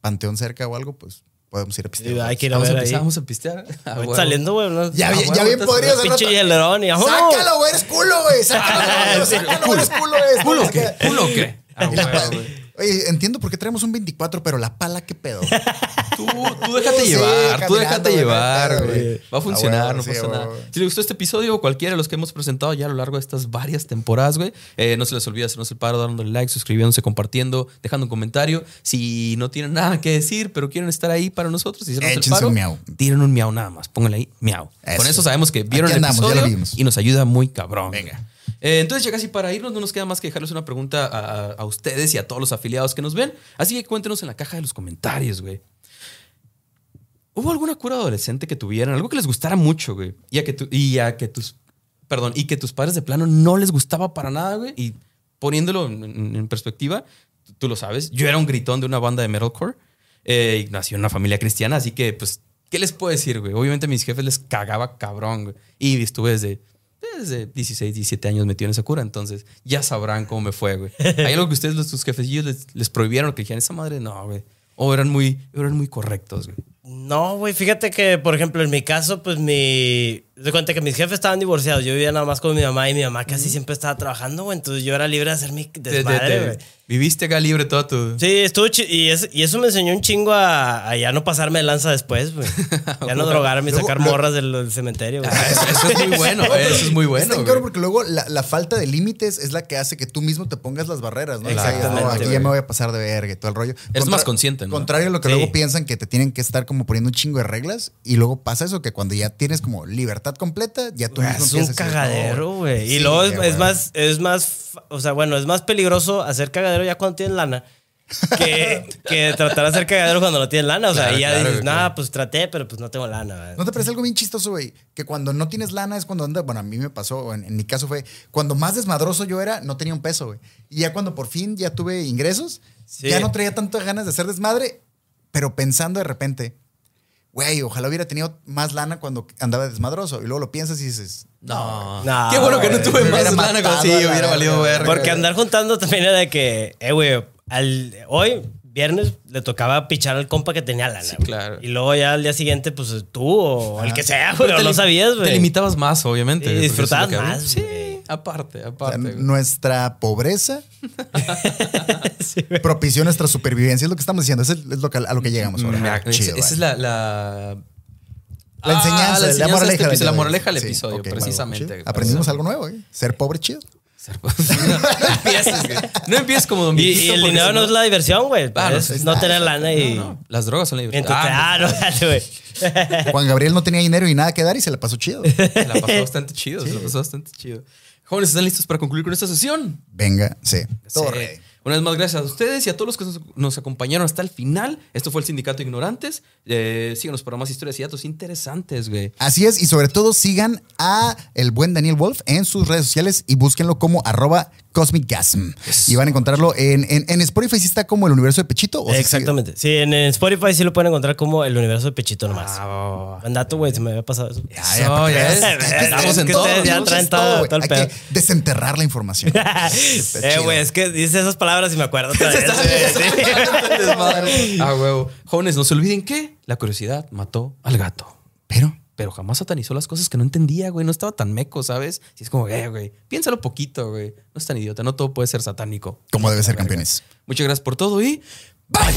panteón cerca o algo, pues podemos ir a pistear. Hay que ir a Vamos a, ver ahí. vamos a pistear. A Ahorita huevo. Saliendo, güey. Ya, Ah, bien- huevo, ya bien podrías hacer Pinche hielerón y. Sácalo, güey, eres culo, güey. Sácalo, güey, sácalo, güey, eres culo, güey. ¿Culo qué? ¿Culo o qué? Güey. Oye, entiendo por qué traemos un 24, pero la pala, ¿qué pedo? Tú, tú déjate Sí, llevar, tú déjate llevar, güey. Va a funcionar, A huevo, no sí, pasa nada. Si les gustó este episodio o cualquiera de los que hemos presentado ya a lo largo de estas varias temporadas, güey, eh, no se les olvide hacernos el paro, dándole like, suscribiéndose, compartiendo, dejando un comentario. Si no tienen nada que decir, pero quieren estar ahí para nosotros y el paro, un miau. tiren un miau nada más. Pónganle ahí miau. Con Eso. sabemos que vieron Aquí el andamos, ya episodio lo vimos. y nos ayuda muy cabrón. Venga. Eh, entonces, ya casi para irnos, no nos queda más que dejarles una pregunta a, ustedes y a todos los afiliados que nos ven. Así que cuéntenos en la caja de los comentarios, güey. ¿Hubo alguna cura adolescente que tuvieran? Algo que les gustara mucho, güey. Y a que, tu- y a que tus. Perdón, y que tus padres de plano no les gustaba para nada, güey. Y poniéndolo en, perspectiva, tú, tú lo sabes. Yo era un gritón de una banda de metalcore. eh, y nací en una familia cristiana, así que, pues, ¿qué les puedo decir, güey? Obviamente a mis jefes les cagaba cabrón, güey. Y estuve desde, desde 16, 17 años metido en esa cura, entonces ya sabrán cómo me fue, güey. ¿Hay algo que ustedes, los, sus jefecillos, les, les prohibieron que dijeran, esa madre no, güey? O eran muy, eran muy correctos, güey. No, güey, fíjate que, por ejemplo, en mi caso, pues mi. De cuenta que mis jefes estaban divorciados. Yo vivía nada más con mi mamá y mi mamá casi siempre estaba trabajando, güey. Entonces yo era libre de hacer mi desmadre, te- güey. viviste acá libre toda tu... Sí, estuvo chi- y, es- y eso me enseñó un chingo a, a ya no pasarme de lanza después, güey. Ya no drogarme y sacar luego- morras del, del cementerio, güey. Ah, eso, eso es muy bueno, No, pero eso es muy Está bueno. güey. cabrón porque luego la, la falta de límites es la que hace que tú mismo te pongas las barreras, ¿no? Exactamente, no, aquí güey. ya me voy a pasar de verga y todo el rollo. Eres más consciente, ¿no? Contrario a lo que Sí. luego piensan que te tienen que estar como poniendo un chingo de reglas y luego pasa eso que cuando ya tienes como libertad completa, ya tú mismo Es un cagadero, "No, güey. y sí, luego es, güey". es más, es más, o sea, bueno, es más peligroso hacer cagadero ya cuando tienes lana que, que tratar de hacer cagadero cuando no tienes lana. O sea, y ya claro, dices, claro. nada, pues traté, pero pues no tengo lana. güey". ¿No te parece algo bien chistoso, güey? Que cuando no tienes lana es cuando anda. Bueno, a mí me pasó, en, en mi caso fue. Cuando más desmadroso yo era, no tenía un peso, güey. Y ya cuando por fin ya tuve ingresos, Sí. ya no traía tantas ganas de hacer desmadre, pero pensando de repente, güey, ojalá hubiera tenido más lana cuando andaba desmadroso. Y luego lo piensas y dices, No. No, Qué bueno que no tuve más lana como matado sí, hubiera valido ver. Porque andar juntando también era de que, eh, güey, al, hoy, viernes, le tocaba pichar al compa que tenía lana. güey. claro. Y luego ya al día siguiente, pues tú o el que sea, güey, Pero o te no sabías, güey. Te limitabas más, obviamente. Sí, lo disfrutabas más, Sí, aparte, o sea, aparte. nuestra pobreza Sí, propició nuestra supervivencia. Es lo que estamos diciendo. Es lo que, a lo que llegamos ahora. Me- Ah, esa- es la, la, La enseñanza, Ah, la, enseñanza moraleja de este del episodio, día la moraleja del Sí, episodio, precisamente. Aprendimos algo nuevo, ¿eh? Ser pobre chido. Ser- no, empieces, güey. No empieces como Don Y, y el dinero no es la diversión, güey. Ah, no, es no tener lana y. No, no, Las drogas son la diversión. ah, no, dale, güey. Juan Gabriel no tenía dinero y nada que dar y se la pasó chido. Se la pasó bastante chido, se la pasó bastante chido. Jóvenes, ¿están listos para concluir con esta sesión? Venga, sí. Todo ready. Una vez más, gracias a ustedes y a todos los que nos, nos acompañaron hasta el final. Esto fue el Sindicato de Ignorantes. Eh, síganos para más historias y datos interesantes, güey. Así es, y sobre todo sigan a el buen Daniel Wolf en sus redes sociales y búsquenlo como arroba cosmicgasm. Y van a encontrarlo en, en, en Spotify, si está como el universo de Pechito. ¿o si Exactamente. Sí, en, en Spotify sí lo pueden encontrar como el universo de Pechito nomás. Ah, dato, güey, se me había pasado eso. Ya, ya es. Estamos en todo. ya traen todo, el Hay pedo. que desenterrar la información. Eh, güey, es que dices esas palabras y me acuerdo otra vez. Sí. Ah, huevo. Jóvenes, no se olviden que la curiosidad mató al gato. Pero Pero jamás satanizó las cosas que no entendía, güey. No estaba tan meco, ¿sabes? Si es como, eh, güey, piénsalo poquito, güey. No es tan idiota. No todo puede ser satánico. como debe ser, campeones. Muchas gracias por todo y bye.